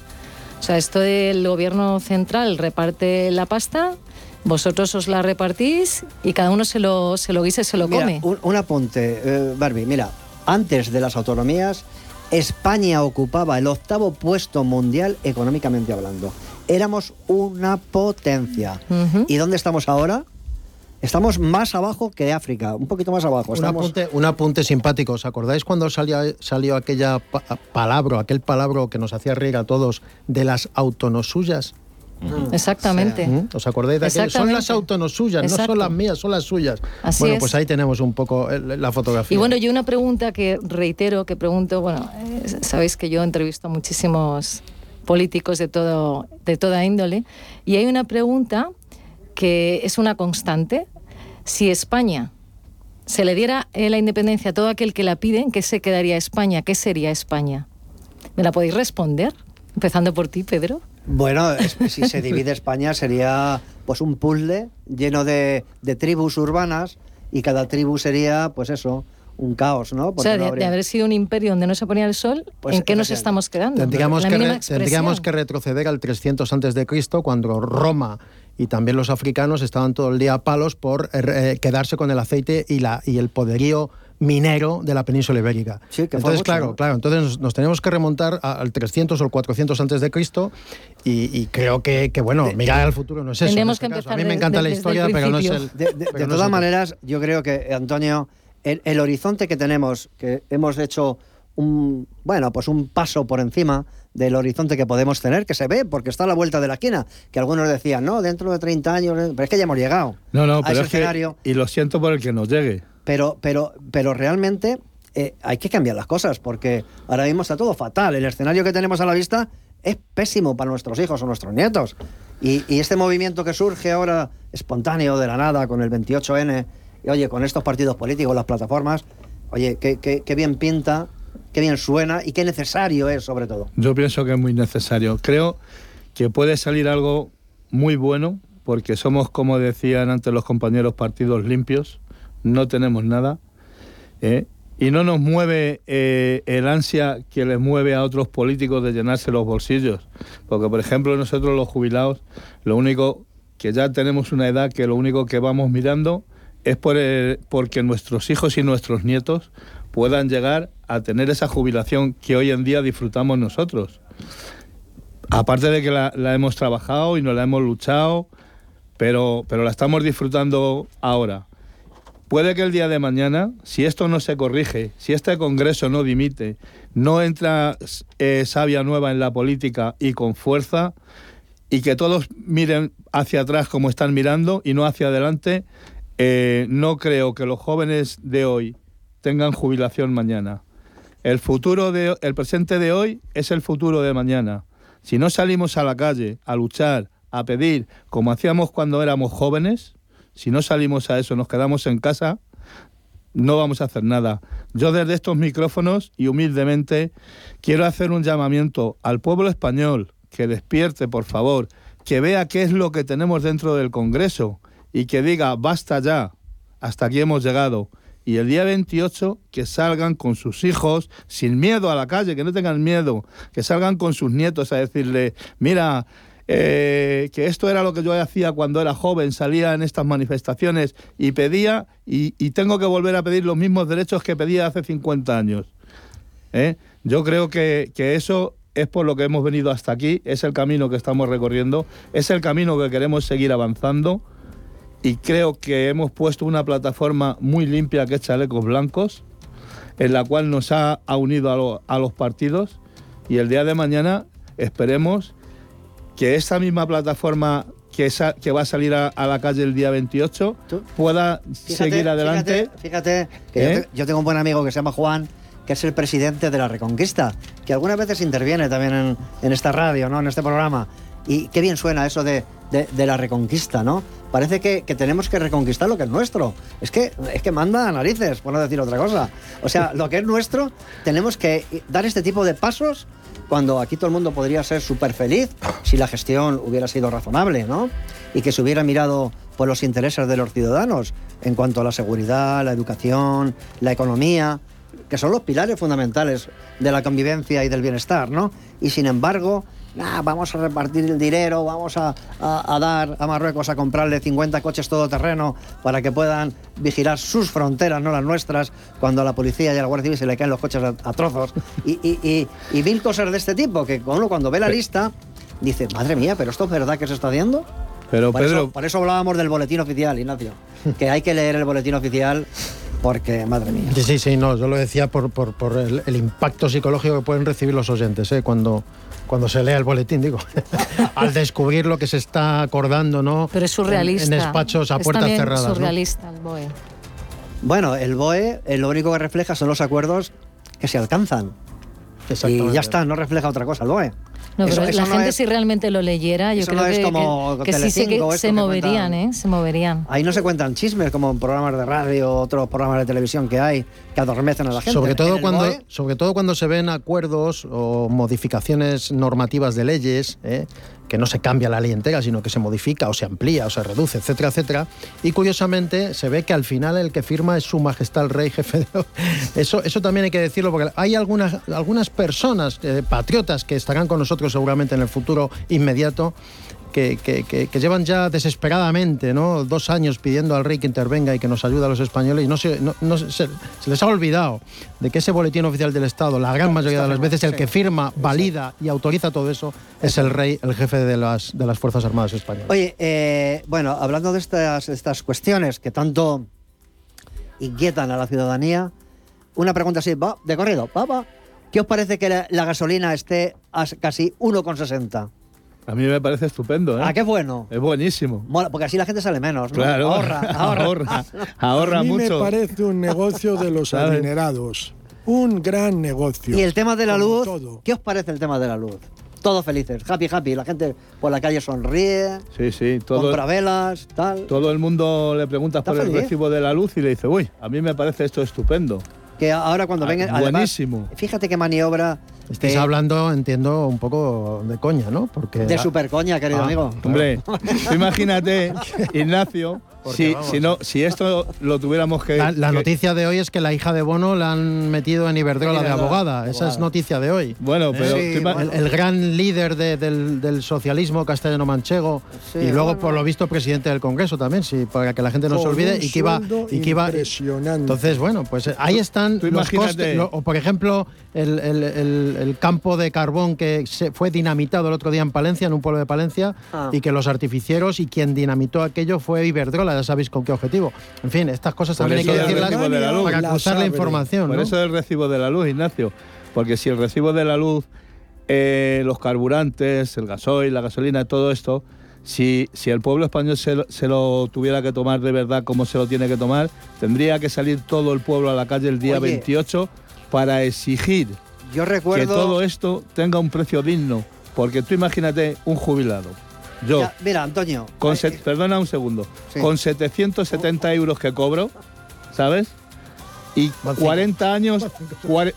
O sea, esto del gobierno central reparte la pasta, vosotros os la repartís y cada uno se lo, se lo guisa y se lo come. Un, un apunte, Barbie, mira, antes de las autonomías, España ocupaba el octavo puesto mundial económicamente hablando. Éramos una potencia. ¿Y dónde estamos ahora? Estamos más abajo que África, un poquito más abajo. Un, apunte, un apunte simpático. ¿Os acordáis cuando salió, salió aquella palabra, aquel palabra que nos hacía reír a todos de las autonosuyas? Mm. Exactamente. ¿Mm? ¿Os acordáis de aquel? Son las autónomas suyas, no son las mías, son las suyas. bueno, pues ahí tenemos un poco la fotografía. Y bueno, yo una pregunta que reitero, que pregunto, bueno, eh, sabéis que yo entrevisto a muchísimos políticos de, todo, de toda índole, y hay una pregunta que es una constante. Si España se le diera la independencia a todo aquel que la pide, qué se quedaría España? ¿Qué sería España? ¿Me la podéis responder? Empezando por ti, Pedro. Bueno, si se divide España sería pues un puzzle lleno de, tribus urbanas y cada tribu sería, pues eso, un caos, ¿no? o sea, de, haber sido un imperio donde no se ponía el sol, pues ¿en qué nos estamos quedando? Tendríamos, que, tendríamos que retroceder al 300 antes de Cristo, cuando Roma y también los africanos estaban todo el día a palos por eh, quedarse con el aceite y, la, y el poderío minero de la península ibérica. entonces, claro, claro, entonces nos, tenemos que remontar al 300 o el 400 antes de Cristo y, creo que, bueno, mirar al futuro no es eso. a mí me encanta la historia, pero no es el... De, todas maneras, yo creo que, Antonio, el, el, horizonte que tenemos, que hemos hecho un, bueno, pues un paso por encima del horizonte que podemos tener, que se ve, porque está a la vuelta de la esquina, que algunos decían, no, dentro de 30 años, pero es que ya hemos llegado. No, no, a pero ese es que, escenario. y lo siento por el que nos llegue. Pero, pero, pero realmente eh, hay que cambiar las cosas, porque ahora mismo está todo fatal. El escenario que tenemos a la vista es pésimo para nuestros hijos o nuestros nietos. Y, y este movimiento que surge ahora espontáneo de la nada con el 28N, y oye, con estos partidos políticos, las plataformas, oye, qué, qué- qué bien pinta, qué bien suena y qué necesario es sobre todo. Yo pienso que es muy necesario. Creo que puede salir algo muy bueno, porque somos, como decían antes los compañeros, partidos limpios, no tenemos nada, ¿eh? y no nos mueve eh, el ansia que les mueve a otros políticos de llenarse los bolsillos. Porque, por ejemplo, nosotros los jubilados, lo único que ya tenemos una edad que lo único que vamos mirando es por el- porque nuestros hijos y nuestros nietos puedan llegar a tener esa jubilación que hoy en día disfrutamos nosotros. Aparte de que la, hemos trabajado y nos la hemos luchado, pero, pero la estamos disfrutando ahora. Puede que el día de mañana, si esto no se corrige, si este Congreso no dimite, no entra eh, savia nueva en la política y con fuerza, y que todos miren hacia atrás como están mirando y no hacia adelante, eh, no creo que los jóvenes de hoy tengan jubilación mañana. El futuro de el presente de hoy es el futuro de mañana. Si no salimos a la calle a luchar, a pedir, como hacíamos cuando éramos jóvenes, si no salimos a eso, nos quedamos en casa, no vamos a hacer nada. Yo desde estos micrófonos y humildemente quiero hacer un llamamiento al pueblo español que despierte, por favor, que vea qué es lo que tenemos dentro del Congreso y que diga, basta ya, hasta aquí hemos llegado. Y el día 28 que salgan con sus hijos sin miedo a la calle, que no tengan miedo, que salgan con sus nietos a decirle, mira, eh, que esto era lo que yo hacía cuando era joven, salía en estas manifestaciones y pedía y, tengo que volver a pedir los mismos derechos que pedía hace 50 años. ¿eh? Yo creo que, que eso es por lo que hemos venido hasta aquí, es el camino que estamos recorriendo, es el camino que queremos seguir avanzando y creo que hemos puesto una plataforma muy limpia que es Chalecos Blancos, en la cual nos ha, ha unido a, lo- a los partidos y el día de mañana esperemos que esta misma plataforma que, va a salir a, a la calle el día 28 pueda seguir adelante. Fíjate, fíjate que ¿Eh? yo, te- yo tengo un buen amigo que se llama Juan, que es el presidente de la Reconquista, que algunas veces interviene también en, en esta radio, ¿no? en este programa. Y qué bien suena eso de, de- de la Reconquista, ¿no? Parece que, tenemos que reconquistar lo que es nuestro. Es que, es que manda a narices, por no decir otra cosa. O sea, lo que es nuestro, tenemos que dar este tipo de pasos cuando aquí todo el mundo podría ser súper feliz si la gestión hubiera sido razonable, ¿no? Y que se hubiera mirado por los intereses de los ciudadanos en cuanto a la seguridad, la educación, la economía, que son los pilares fundamentales de la convivencia y del bienestar, ¿no? Y sin embargo, "Ah, vamos a repartir el dinero, vamos a, a- a dar a Marruecos a comprarle 50 coches todoterreno para que puedan vigilar sus fronteras, no las nuestras, cuando a la policía y a la Guardia Civil se le caen los coches a, a trozos. Y, y- y- y mil cosas de este tipo, que uno cuando ve la lista dice, madre mía, pero esto es verdad que se está haciendo. Pero Por, Pedro, eso, por eso hablábamos del boletín oficial, Ignacio. Que hay que leer el boletín oficial porque, madre mía. Sí, sí, sí, no, yo lo decía por, por- por el, el impacto psicológico que pueden recibir los oyentes ¿eh? cuando, cuando se lea el boletín, digo, al descubrir lo que se está acordando, ¿no? Pero es surrealista. En, en despachos a Es puertas cerradas. ¿no? surrealista el BOE. Bueno, el BOE eh, lo único que refleja son los acuerdos que se alcanzan. Y ya está, no refleja otra cosa el BOE. No, Eso- pero eso la no gente es- si realmente lo leyera, yo creo no es que, como que, que sí, Telecinco, que se que moverían, cuentan. ¿eh? Se moverían. Ahí no se cuentan chismes como en programas de radio, otros programas de televisión que hay que adormecen a la gente. Sobre todo, cuando, BOE, sobre todo cuando se ven acuerdos o modificaciones normativas de leyes, ¿eh? Que no se cambia la ley entera, sino que se modifica o se amplía o se reduce, etcétera, etcétera. Y curiosamente se ve que al final el que firma es su majestad el rey jefe. de- Eso, eso también hay que decirlo, porque hay algunas, algunas personas, eh, patriotas, que estarán con nosotros seguramente en el futuro inmediato, que, que- que- que llevan ya desesperadamente ¿no? dos años pidiendo al rey que intervenga y que nos ayude a los españoles y no se, no- no se, se les ha olvidado de que ese boletín oficial del Estado, la gran mayoría de las veces el que firma, valida y autoriza todo eso es el rey, el jefe de las, de las Fuerzas Armadas españolas. Oye, eh, bueno, hablando de estas, estas cuestiones que tanto inquietan a la ciudadanía, una pregunta así, va, de corrido, va, va. ¿Qué os parece que la, la gasolina esté a casi 1,60? A mí me parece estupendo, ¿eh? Ah, qué bueno. Es buenísimo. Mola, porque así la gente sale menos, ¿no? Claro. Ahorra, ahorra. ahorra, ahorra a mí mucho. me parece un negocio de los adinerados. Un gran negocio. Y el tema de la luz, todo. ¿qué os parece el tema de la luz? Todos felices, happy, happy. La gente por la calle sonríe, Sí, sí. Todo, compra velas, tal. todo el mundo le preguntas Está por el recibo de la luz y le dice, uy, a mí me parece esto estupendo. Que ahora cuando Ah, vengan. además, buenísimo. fíjate qué maniobra. Estáis hablando, entiendo, un poco de coña, ¿no? Porque De supercoña, querido Ah, amigo. Hombre, imagínate, Ignacio, Si, vamos. si, no, si esto lo tuviéramos que... La, la que- noticia de hoy es que la hija de Bono la han metido en Iberdrola de abogada. Esa es noticia de hoy. Bueno, pero... Sí, ima- bueno. El, el gran líder de- del, del socialismo castellano-manchego Sí, y luego, bueno. por lo visto, presidente del Congreso también, sí, para que la gente no se olvide un y que iba... Y que iba impresionante. entonces, bueno, pues eh, ahí están tú los costes. lo- o, por ejemplo, el, el- el- el campo de carbón que se fue dinamitado el otro día en Palencia, en un pueblo de Palencia, Ah. y que los artificieros y quien dinamitó aquello fue Iberdrola, ya sabéis con qué objetivo. En fin, estas cosas Por también hay que del decirlas de la luz. para La cruzar la información. Por ¿no? eso el recibo de la luz, Ignacio. Porque si el recibo de la luz, eh, los carburantes, el gasoil, la gasolina, todo esto, si, si el pueblo español se, lo- se lo tuviera que tomar de verdad como se lo tiene que tomar, tendría que salir todo el pueblo a la calle el día Oye. 28 para exigir Yo que todo esto tenga un precio digno. Porque tú imagínate un jubilado. Yo, Ya, mira, Antonio. con eh, set- perdona un segundo, Sí. con 770 euros que cobro, ¿sabes? Y Van cinco. 40 años,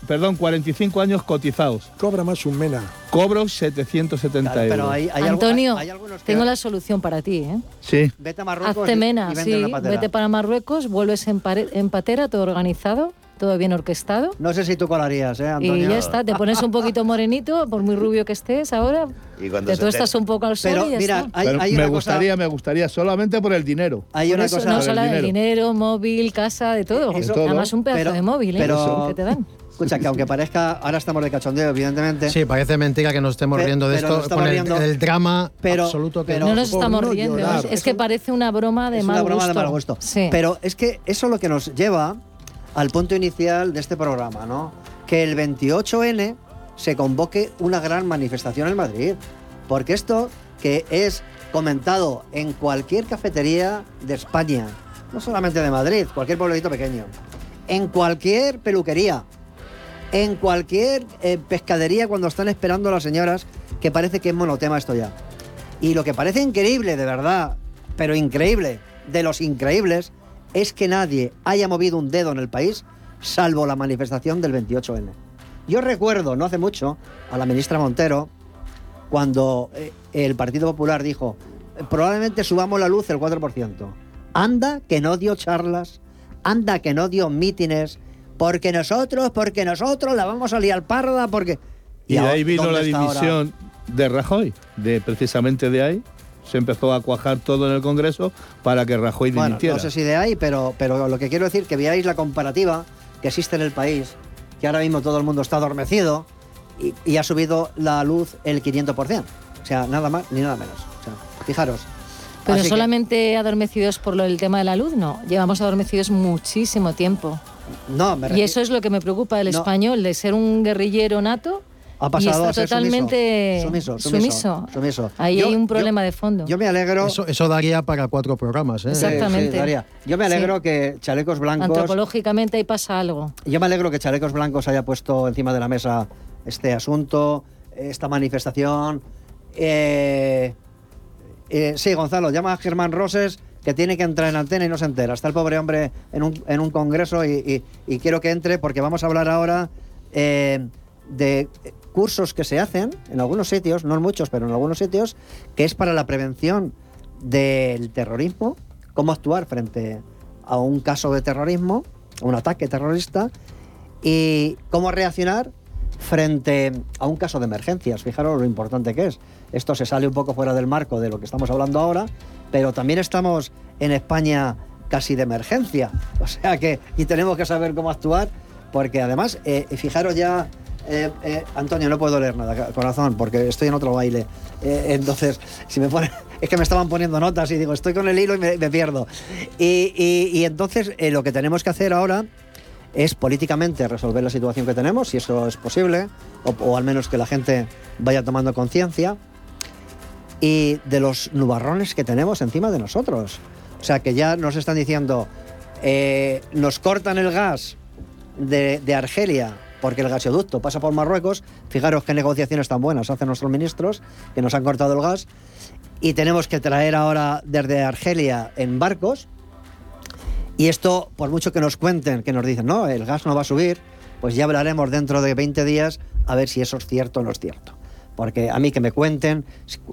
perdón, 45 años cotizados. Cobra más un mena. Cobro 770 claro, euros. pero hay, hay Antonio, hay que- tengo la solución para ti, ¿eh? Sí, Vete a Marruecos Hazte mena, y sí, vete para Marruecos, vuelves en, pare- en patera, todo organizado, todo bien orquestado. No sé si tú colarías, ¿eh, Antonio? Y ya está, te pones un poquito morenito, por muy rubio que estés ahora, Y cuando te tuestas te- un poco al sol Pero y ya mira, está. hay, Pero hay me una gustaría, cosa. me gustaría, solamente por el dinero. Hay Por una eso, cosa. no Por el solo el dinero. dinero, móvil, casa, de todo. Eso- todo. Además un pedazo Pero- de móvil, ¿eh? pero- que te dan. Escucha, que aunque parezca, ahora estamos de cachondeo, evidentemente. Sí, parece mentira que nos estemos riendo de esto con el, riendo. el drama Pero- absoluto que pero- no nos estamos no riendo, llorar. es, es que parece una broma de es mal una broma gusto. de mal gusto. Sí. Pero es que eso es lo que nos lleva al punto inicial de este programa, ¿no? Que el 28N se convoque una gran manifestación en Madrid. Porque esto que es comentado en cualquier cafetería de España, no solamente de Madrid, cualquier pueblecito pequeño, en cualquier peluquería, en cualquier eh, pescadería cuando están esperando a las señoras, que parece que es monotema esto ya. Y lo que parece increíble, de verdad, pero increíble, de los increíbles, es que nadie haya movido un dedo en el país, salvo la manifestación del 28N. Yo recuerdo, no hace mucho, a la ministra Montero, cuando eh, el Partido Popular dijo, probablemente subamos la luz el 4%. Anda que no dio charlas, anda que no dio mítines, porque nosotros, porque nosotros la vamos a liar parda, porque... Y de ahí vino ¿dónde la está ahora? división de Rajoy, de precisamente de ahí. Se empezó a cuajar todo en el Congreso para que Rajoy Bueno, dimitiera. no sé si de ahí, pero, pero lo que quiero decir que veáis la comparativa que existe en el país, que ahora mismo todo el mundo está adormecido y, y ha subido la luz el 500%. O sea, nada más ni nada menos. O sea, fijaros. Pero Así que- solamente adormecidos por lo del tema de la luz, no. Llevamos adormecidos muchísimo tiempo. no, me Y eso es lo que me preocupa del No. español, de ser un guerrillero nato ha pasado y a está ser totalmente sumiso, sumiso, sumiso, sumiso. Ahí Yo- hay un yo- problema de fondo. Yo me alegro. Eso, eso daría para cuatro programas. ¿eh? Sí, Exactamente. sí, Daría. Yo me alegro Sí. que Chalecos Blancos. Antropológicamente ahí pasa algo. Yo me alegro que Chalecos Blancos haya puesto encima de la mesa este asunto, esta manifestación. Eh, eh, sí, Gonzalo, llama a Germán Roses que tiene que entrar en antena y no se entera. Está el pobre hombre en un, en un congreso y, y- y quiero que entre porque vamos a hablar ahora eh, de cursos que se hacen en algunos sitios, no en muchos, pero en algunos sitios, que es para la prevención del terrorismo, cómo actuar frente a un caso de terrorismo, a un ataque terrorista, y cómo reaccionar frente a un caso de emergencias. Fijaros lo importante que es. Esto se sale un poco fuera del marco de lo que estamos hablando ahora, pero también estamos en España casi de emergencia. O sea que, y tenemos que saber cómo actuar, porque además, eh, fijaros ya, eh, eh, Antonio, no puedo leer nada, corazón, porque estoy en otro baile. Eh, entonces, si me es que me estaban poniendo notas y digo, estoy con el hilo y me, pierdo. Y, entonces, lo que tenemos que hacer ahora es políticamente resolver la situación que tenemos, si eso es posible, o, al menos que la gente vaya tomando conciencia, y de los nubarrones que tenemos encima de nosotros. O sea, que ya nos están diciendo, nos cortan el gas de Argelia porque el gasoducto pasa por Marruecos. Fijaros qué negociaciones tan buenas hacen nuestros ministros, que nos han cortado el gas. Y tenemos que traer ahora desde Argelia en barcos. Y esto, por mucho que nos cuenten, que nos dicen, no, el gas no va a subir, pues ya hablaremos dentro de 20 días a ver si eso es cierto o no es cierto. Porque a mí que me cuenten,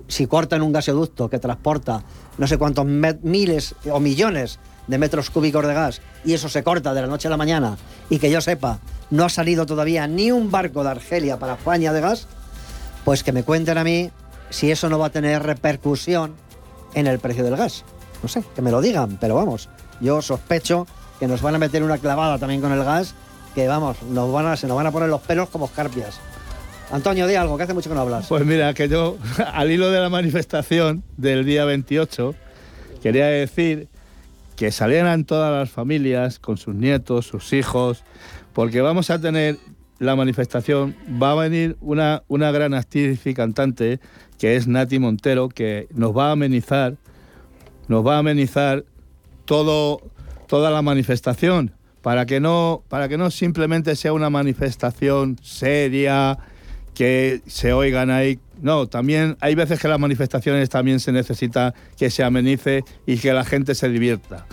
si, cortan un gasoducto que transporta no sé cuántos miles o millones de metros cúbicos de gas y eso se corta de la noche a la mañana y que yo sepa, no ha salido todavía ni un barco de Argelia para España de gas, pues que me cuenten a mí si eso no va a tener repercusión en el precio del gas. No sé, que me lo digan, pero vamos, yo sospecho que nos van a meter una clavada también con el gas, que vamos, nos van a, se nos van a poner los pelos como escarpias. Antonio, di algo, que hace mucho que no hablas. Pues mira, que yo, al hilo de la manifestación del día 28, quería decir que salieran todas las familias con sus nietos, sus hijos, porque vamos a tener la manifestación, va a venir una, una gran actriz y cantante que es Nati Montero, que nos va a amenizar, nos va a amenizar todo, toda la manifestación, para que, no, para que no simplemente sea una manifestación seria, que se oigan ahí. No, también hay veces que las manifestaciones también se necesita que se amenice y que la gente se divierta.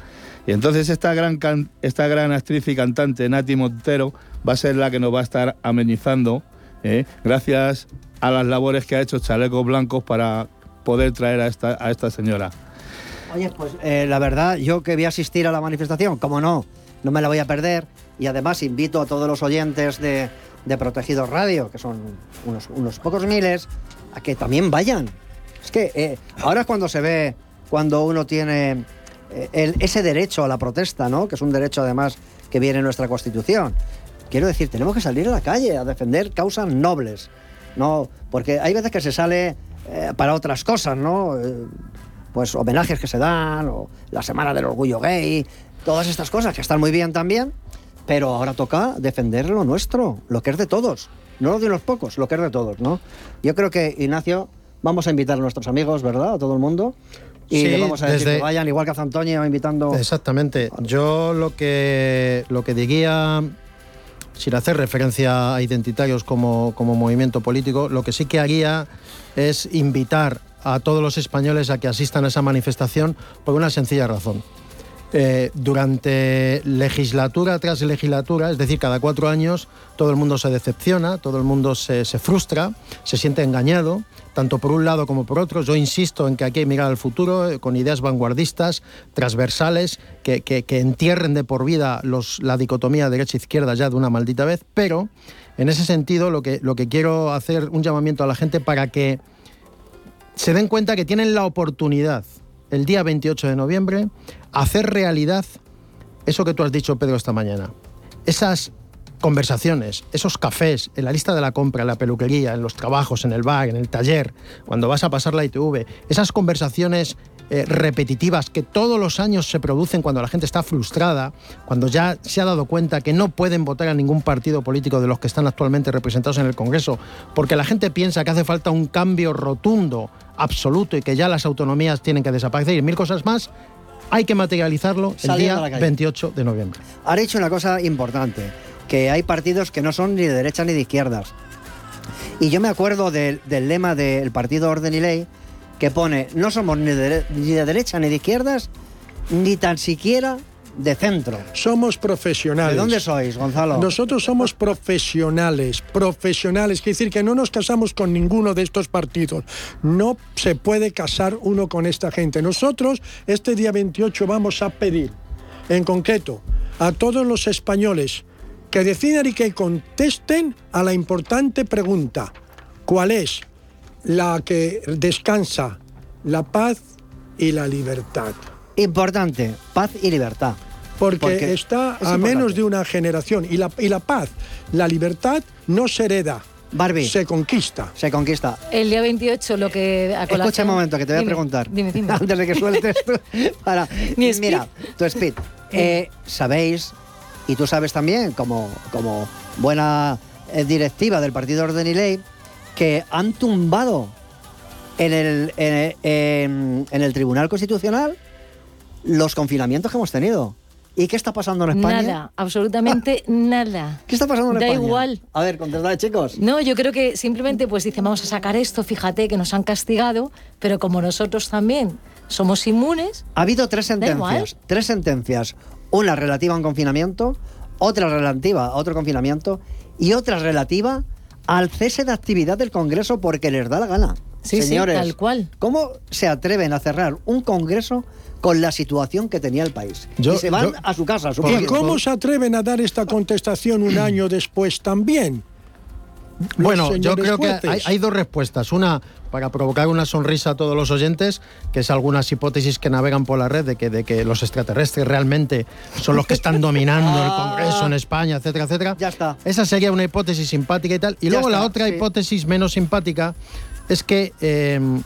Y entonces esta gran, esta gran actriz y cantante, Nati Montero, va a ser la que nos va a estar amenizando, ¿eh? gracias a las labores que ha hecho Chalecos Blancos para poder traer a esta, a esta señora. Oye, pues eh, la verdad, yo que voy a asistir a la manifestación, como no, no me la voy a perder. Y además invito a todos los oyentes de, de Protegidos Radio, que son unos, unos, pocos miles, a que también vayan. Es que eh, ahora es cuando se ve, cuando uno tiene eh, ese derecho a la protesta, ¿no? que es un derecho además que viene en nuestra Constitución. Quiero decir, tenemos que salir a la calle a defender causas nobles, ¿no? porque hay veces que se sale eh, para otras cosas, ¿no? Pues homenajes que se dan, o la Semana del Orgullo Gay, todas estas cosas que están muy bien también, pero ahora toca defender lo nuestro, lo que es de todos, no lo de unos pocos, lo que es de todos, ¿no? Yo creo que, Ignacio, vamos a invitar a nuestros amigos, ¿verdad? A todo el mundo, y le vamos a decir que vayan, igual que a Antonio invitando. Exactamente. Yo lo que, lo que diría, sin hacer referencia a identitarios como, como movimiento político, lo que sí que haría es invitar a todos los españoles a que asistan a esa manifestación por una sencilla razón. Eh, durante legislatura tras legislatura, es decir, cada cuatro años, todo el mundo se decepciona, todo el mundo se, frustra, se siente engañado tanto por un lado como por otro. Yo insisto en que hay que mirar al futuro eh, con ideas vanguardistas, transversales, que, entierren de por vida la dicotomía derecha-izquierda ya de una maldita vez, pero en ese sentido lo que, lo que quiero hacer un llamamiento a la gente para que se den cuenta que tienen la oportunidad el día 28 de noviembre hacer realidad eso que tú has dicho, Pedro, esta mañana. Esas conversaciones, esos cafés, en la lista de la compra, en la peluquería, en los trabajos, en el bar, en el taller, cuando vas a pasar la ITV, esas conversaciones eh, repetitivas que todos los años se producen cuando la gente está frustrada, cuando ya se ha dado cuenta que no pueden votar a ningún partido político de los que están actualmente representados en el Congreso, porque la gente piensa que hace falta un cambio rotundo, absoluto y que ya las autonomías tienen que desaparecer y mil cosas más, hay que materializarlo el día 28 de noviembre. Ha dicho una cosa importante que hay partidos que no son ni de derecha ni de izquierdas. Y yo me acuerdo del lema del partido Orden y Ley que pone, no somos ni de, ni de derecha ni de izquierdas, ni tan siquiera de centro. Somos profesionales. ¿De dónde sois, Gonzalo? Nosotros somos profesionales, profesionales. Quiere decir que no nos casamos con ninguno de estos partidos. No se puede casar uno con esta gente. Nosotros, este día 28, vamos a pedir, en concreto, a todos los españoles que decidan y que contesten a la importante pregunta, ¿cuál es la que descansa la paz y la libertad? Importante, paz y libertad. Porque, está a menos de una generación y la, y la paz, la libertad no se hereda, Barbie. Se conquista. Se conquista. El día 28 lo que... Escucha un momento, que te voy a preguntar. Dime, dime. Antes de que sueltes tú. Para, mira, tu speed. Eh, Sabéis y tú sabes también, como, como buena eh, directiva del Partido Orden y Ley, que han tumbado en el, en, el Tribunal Constitucional los confinamientos que hemos tenido. ¿Y qué está pasando en España? Nada, absolutamente nada. ¿Qué está pasando en da España? Da igual. A ver, contestad, chicos. No, yo creo que simplemente pues dicen, vamos a sacar esto, fíjate que nos han castigado, pero como nosotros también somos inmunes... Ha habido tres sentencias, tres sentencias. Una relativa a un confinamiento, otra relativa a otro confinamiento y otra relativa al cese de actividad del Congreso porque les da la gana. Sí, Señores, sí, tal cual. ¿cómo se atreven a cerrar un Congreso con la situación que tenía el país? y se van a su casa. A su ¿Y cómo se atreven a dar esta contestación un año después también? Bueno, yo creo que hay, dos respuestas. Una, para provocar una sonrisa a todos los oyentes, que es algunas hipótesis que navegan por la red de que, de que los extraterrestres realmente son los que están dominando el Congreso en España, etcétera, etcétera. Ya está. Esa sería una hipótesis simpática y tal. Y luego la otra hipótesis menos simpática es que em,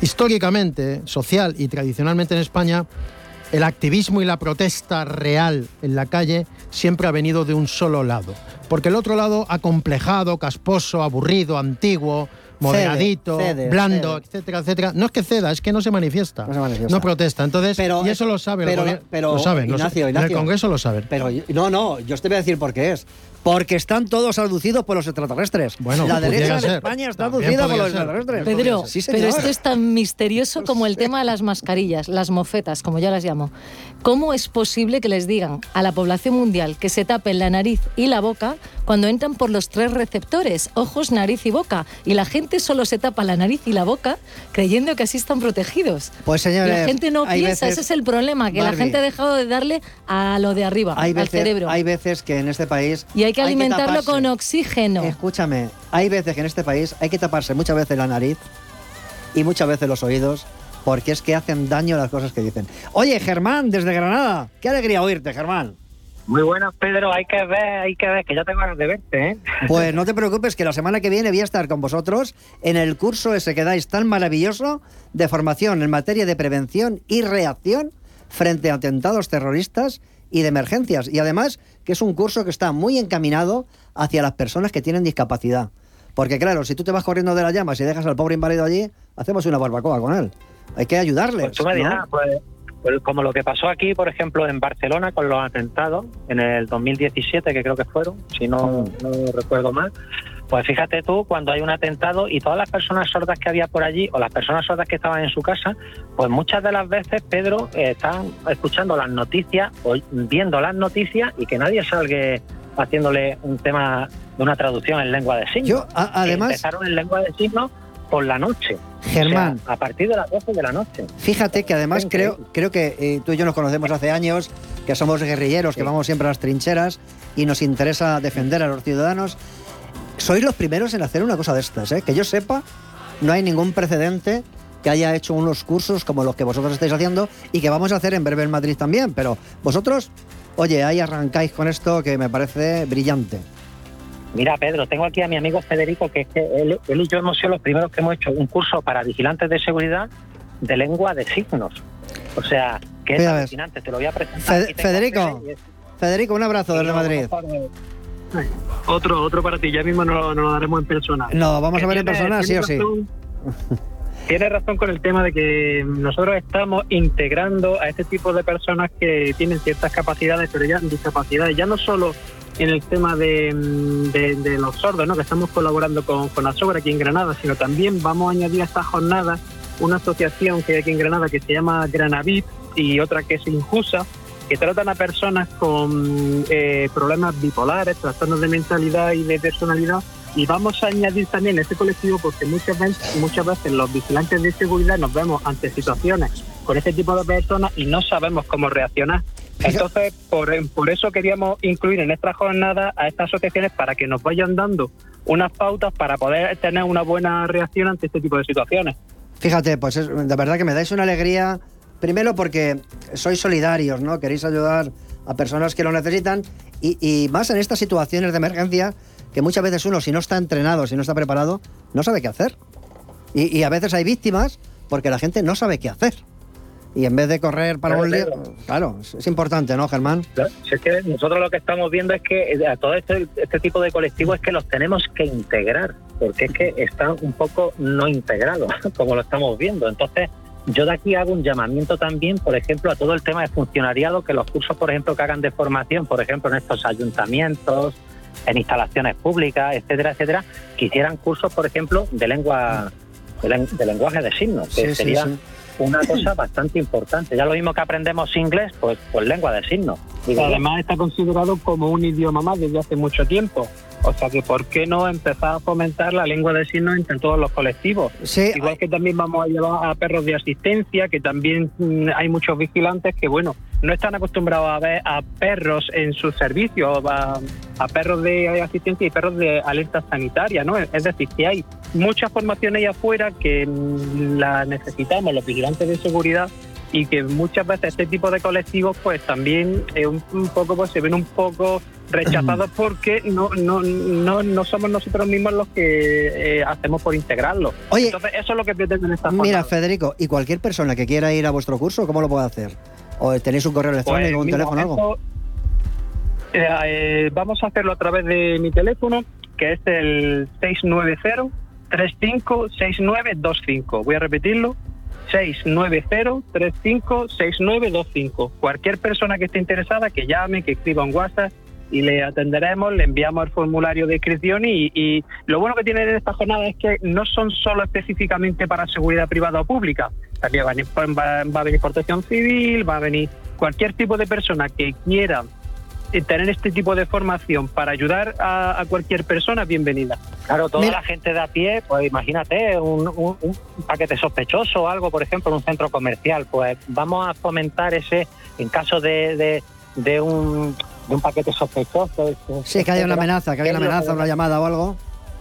históricamente, social y tradicionalmente en España, el activismo y la protesta real en la calle siempre ha venido de un solo lado. Porque el otro lado ha complejado, casposo, aburrido, antiguo, moderadito, blando, etcétera, etcétera. No es que ceda, es que no se manifiesta. No, protesta. Entonces, y eso lo saben. Pero, lo saben. Ignacio, en el Congreso lo saben. Pero no, no, yo te voy a decir por qué es. Porque están todos aducidos por los extraterrestres. Bueno, la derecha de España está aducida por los extraterrestres. Pedro, pero esto es tan misterioso como el tema de las mascarillas, las mofetas, como yo las llamo. ¿Cómo es posible que les digan a la población mundial que se tapen la nariz y la boca cuando entran por los tres receptores, ojos, nariz y boca? Y la gente solo se tapa la nariz y la boca creyendo que así están protegidos. Pues señores, la gente no piensa, ese es el problema, que la gente ha dejado de darle a lo de arriba, al cerebro. Hay veces que en este país hay que alimentarlo con oxígeno. Escúchame, hay veces que en este país hay que taparse muchas veces la nariz y muchas veces los oídos porque es que hacen daño las cosas que dicen. Oye, Germán, desde Granada, qué alegría oírte, Germán. Muy buenas, Pedro. Hay que ver, hay que ver, que ya tengo ganas de verte, ¿eh? Pues no te preocupes, que la semana que viene voy a estar con vosotros en el curso ese que dais tan maravilloso de formación en materia de prevención y reacción frente a atentados terroristas y de emergencias. Y además que es un curso que está muy encaminado hacia las personas que tienen discapacidad. Porque claro, si tú te vas corriendo de las llamas y dejas al pobre inválido allí, hacemos una barbacoa con él. Hay que ayudarle. Pues tú me dirás, pues, pues, como lo que pasó aquí, por ejemplo, en Barcelona con los atentados en el 2017, que creo que fueron, si no, no recuerdo mal. Pues fíjate tú, cuando hay un atentado y todas las personas sordas que había por allí, o las personas sordas que estaban en su casa, pues muchas de las veces, Pedro, están escuchando las noticias o viendo las noticias y que nadie salga haciéndole un tema de una traducción en lengua de signos. Yo, además... Empezaron en lengua de signos por la noche. Germán. a partir de las 12 de la noche. Fíjate que además creo, creo que eh, tú y yo nos conocemos hace años, que somos guerrilleros, que vamos siempre a las trincheras y nos interesa defender a los ciudadanos sois los primeros en hacer una cosa de estas, ¿eh? Que yo sepa, no hay ningún precedente que haya hecho unos cursos como los que vosotros estáis haciendo y que vamos a hacer en breve en Madrid también. Pero vosotros, oye, ahí arrancáis con esto que me parece brillante. Mira, Pedro, tengo aquí a mi amigo Federico, que es que él, y yo hemos sido los primeros que hemos hecho un curso para vigilantes de seguridad de lengua de signos. O sea, que es alucinante, te lo voy a presentar. Federico, Federico, un abrazo desde Madrid. Otro, otro para ti, ya mismo no, lo daremos en persona. No, vamos a ver en persona, sí o sí. Tienes razón con el tema de que nosotros estamos integrando a este tipo de personas que tienen ciertas capacidades, pero ya discapacidades, ya no solo en el tema de, de, los sordos, ¿no? que estamos colaborando con, con Asogra aquí en Granada, sino también vamos a añadir a esta jornada una asociación que hay aquí en Granada que se llama Granavit y otra que es Injusa, que tratan a personas con eh, problemas bipolares, trastornos de mentalidad y de personalidad. Y vamos a añadir también ese colectivo porque muchas veces, muchas veces los vigilantes de seguridad nos vemos ante situaciones con este tipo de personas y no sabemos cómo reaccionar. Entonces, por, por eso queríamos incluir en esta jornada a estas asociaciones para que nos vayan dando unas pautas para poder tener una buena reacción ante este tipo de situaciones. Fíjate, pues es, de verdad que me dais una alegría Primero porque sois solidarios, ¿no? Queréis ayudar a personas que lo necesitan y, más en estas situaciones de emergencia que muchas veces uno, si no está entrenado, si no está preparado, no sabe qué hacer. Y, a veces hay víctimas porque la gente no sabe qué hacer. y en vez de correr para un lío, claro, es importante, ¿no, Germán? es que nosotros lo que estamos viendo es que a todo este, este tipo de colectivos es que los tenemos que integrar, porque es que están un poco no integrados, como lo estamos viendo. Entonces, yo de aquí hago un llamamiento también, por ejemplo, a todo el tema de funcionariado, que los cursos, por ejemplo, que hagan de formación, por ejemplo, en estos ayuntamientos, en instalaciones públicas, etcétera, etcétera, que hicieran cursos, por ejemplo, de lengua de, lenguaje de signos, que sería una cosa bastante importante. Ya lo mismo que aprendemos inglés, pues, pues lengua de signos. Y además está considerado como un idioma más desde hace mucho tiempo. O sea que, ¿por qué no empezar a fomentar la lengua de signos entre todos los colectivos? Igual que también vamos a llevar a perros de asistencia, que también mm, hay muchos vigilantes que, bueno, no están acostumbrados a ver a perros en sus servicios, a, a perros de asistencia y perros de alerta sanitaria, ¿no? Es decir, que hay muchas formaciones ahí afuera que mm, la necesitamos los vigilantes de seguridad y que muchas veces este tipo de colectivos pues también un, poco pues se ven un poco rechazados porque no no no, no somos nosotros mismos los que eh, hacemos por integrarlo. Oye, Entonces eso es lo que pretenden estas Mira, Federico, y cualquier persona que quiera ir a vuestro curso, ¿cómo lo puede hacer? ¿O tenéis un correo electrónico, pues, un teléfono, algo? Eh, eh, vamos a hacerlo a través de mi teléfono, que es el 690 356925. Voy a repetirlo. 690-356925. Cualquier persona que esté interesada, que llame, que escriba un WhatsApp y le atenderemos, le enviamos el formulario de inscripción y, lo bueno que tienen en esta jornada es que no son solo específicamente para seguridad privada o pública, también va va a venir protección civil, va a venir cualquier tipo de persona que quiera tener este tipo de formación para ayudar a, cualquier persona, bienvenida. Claro, toda la gente de a pie, pues imagínate un, paquete sospechoso o algo, por ejemplo, en un centro comercial, pues vamos a fomentar ese, en caso de, de, un, de un paquete sospechoso. Sí, que haya una amenaza, que haya una amenaza, una llamada o algo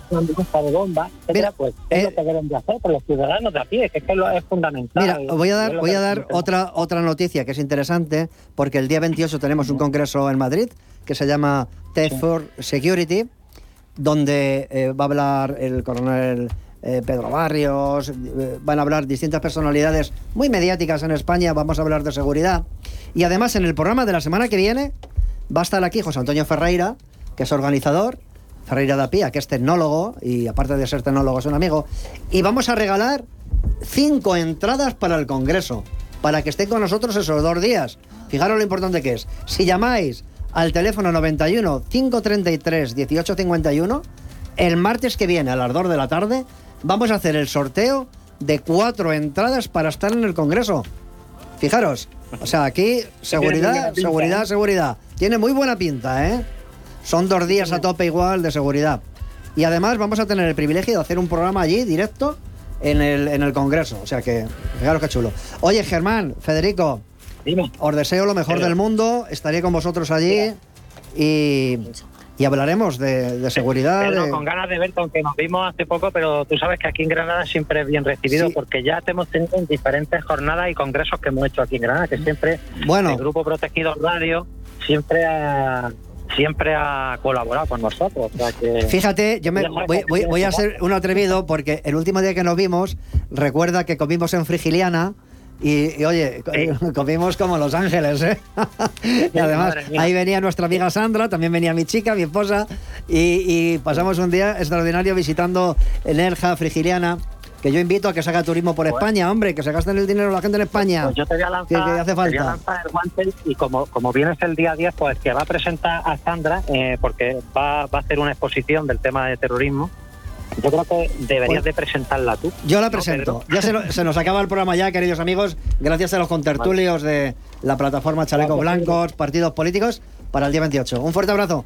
de bomba, Mira, pues es lo eh, que deben de hacer por los ciudadanos de a pie, que es que es fundamental. Mira, voy a dar, voy a dar otra, otra noticia que es interesante, porque el día 28 tenemos un congreso en Madrid que se llama Test for Security, donde eh, va a hablar el coronel eh, Pedro Barrios, van a hablar distintas personalidades muy mediáticas en España, vamos a hablar de seguridad. Y además en el programa de la semana que viene va a estar aquí José Antonio Ferreira, que es organizador, Ferreira da Pía, que es tecnólogo y aparte de ser tecnólogo es un amigo. Y vamos a regalar cinco entradas para el Congreso, para que estén con nosotros esos dos días. Fijaros lo importante que es. Si llamáis al teléfono 91 533 1851, el martes que viene a las 2 de la tarde vamos a hacer el sorteo de cuatro entradas para estar en el Congreso. Fijaros, o sea, aquí seguridad, seguridad, seguridad. Tiene muy buena pinta, ¿eh? Son dos días a tope igual de seguridad. Y además vamos a tener el privilegio de hacer un programa allí directo en el, en el Congreso. O sea que, fijaros qué chulo. Oye, Germán, Federico, os deseo lo mejor del mundo. Estaré con vosotros allí y, y hablaremos de, seguridad. Con ganas de verte, aunque nos vimos hace poco, pero tú sabes que aquí en Granada siempre es bien recibido porque ya te hemos tenido en diferentes jornadas y congresos que hemos hecho aquí en Granada, que siempre bueno. el Grupo Protegido Radio siempre ha siempre ha colaborado con nosotros. Fíjate, yo me voy, a ser un atrevido porque el último día que nos vimos, recuerda que comimos en Frigiliana. Y, oye, comimos como Los Ángeles, ¿eh? y además, ahí venía nuestra amiga Sandra, también venía mi chica, mi esposa, y, y pasamos un día extraordinario visitando Enerja, Frigiliana que yo invito a que se haga turismo por España, hombre, que se gasten el dinero la gente en España. Pues yo te voy a lanzar, hace falta. el guante y como, como vienes el día 10, pues que va a presentar a Sandra, eh, porque va, va a hacer una exposición del tema de terrorismo. Yo creo que deberías pues de presentarla tú. Yo la presento. Ya se, nos acaba el programa ya, queridos amigos. Gracias a los contertulios de la plataforma Chalecos Blancos, partidos políticos, para el día 28. Un fuerte abrazo.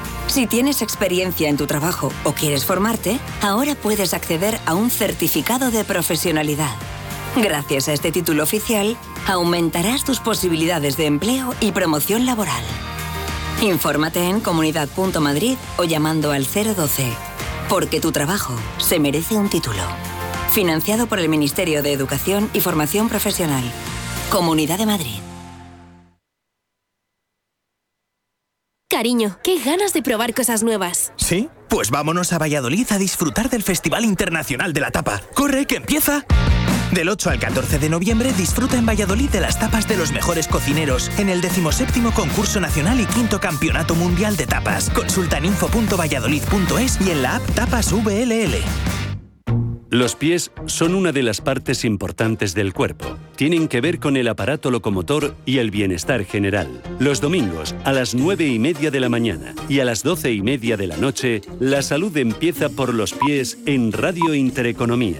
Si tienes experiencia en tu trabajo o quieres formarte, ahora puedes acceder a un certificado de profesionalidad. Gracias a este título oficial, aumentarás tus posibilidades de empleo y promoción laboral. Infórmate en comunidad.madrid o llamando al 012, porque tu trabajo se merece un título. Financiado por el Ministerio de Educación y Formación Profesional. Comunidad de Madrid. Cariño, qué ganas de probar cosas nuevas. ¿Sí? Pues vámonos a Valladolid a disfrutar del Festival Internacional de la Tapa. ¡Corre, que empieza! Del 8 al 14 de noviembre disfruta en Valladolid de las tapas de los mejores cocineros en el 17 concurso nacional y quinto campeonato mundial de tapas. Consulta en info.valladolid.es y en la app Tapas VLL. Los pies son una de las partes importantes del cuerpo. Tienen que ver con el aparato locomotor y el bienestar general. Los domingos a las 9 y media de la mañana y a las 12 y media de la noche, la salud empieza por los pies en Radio Intereconomía.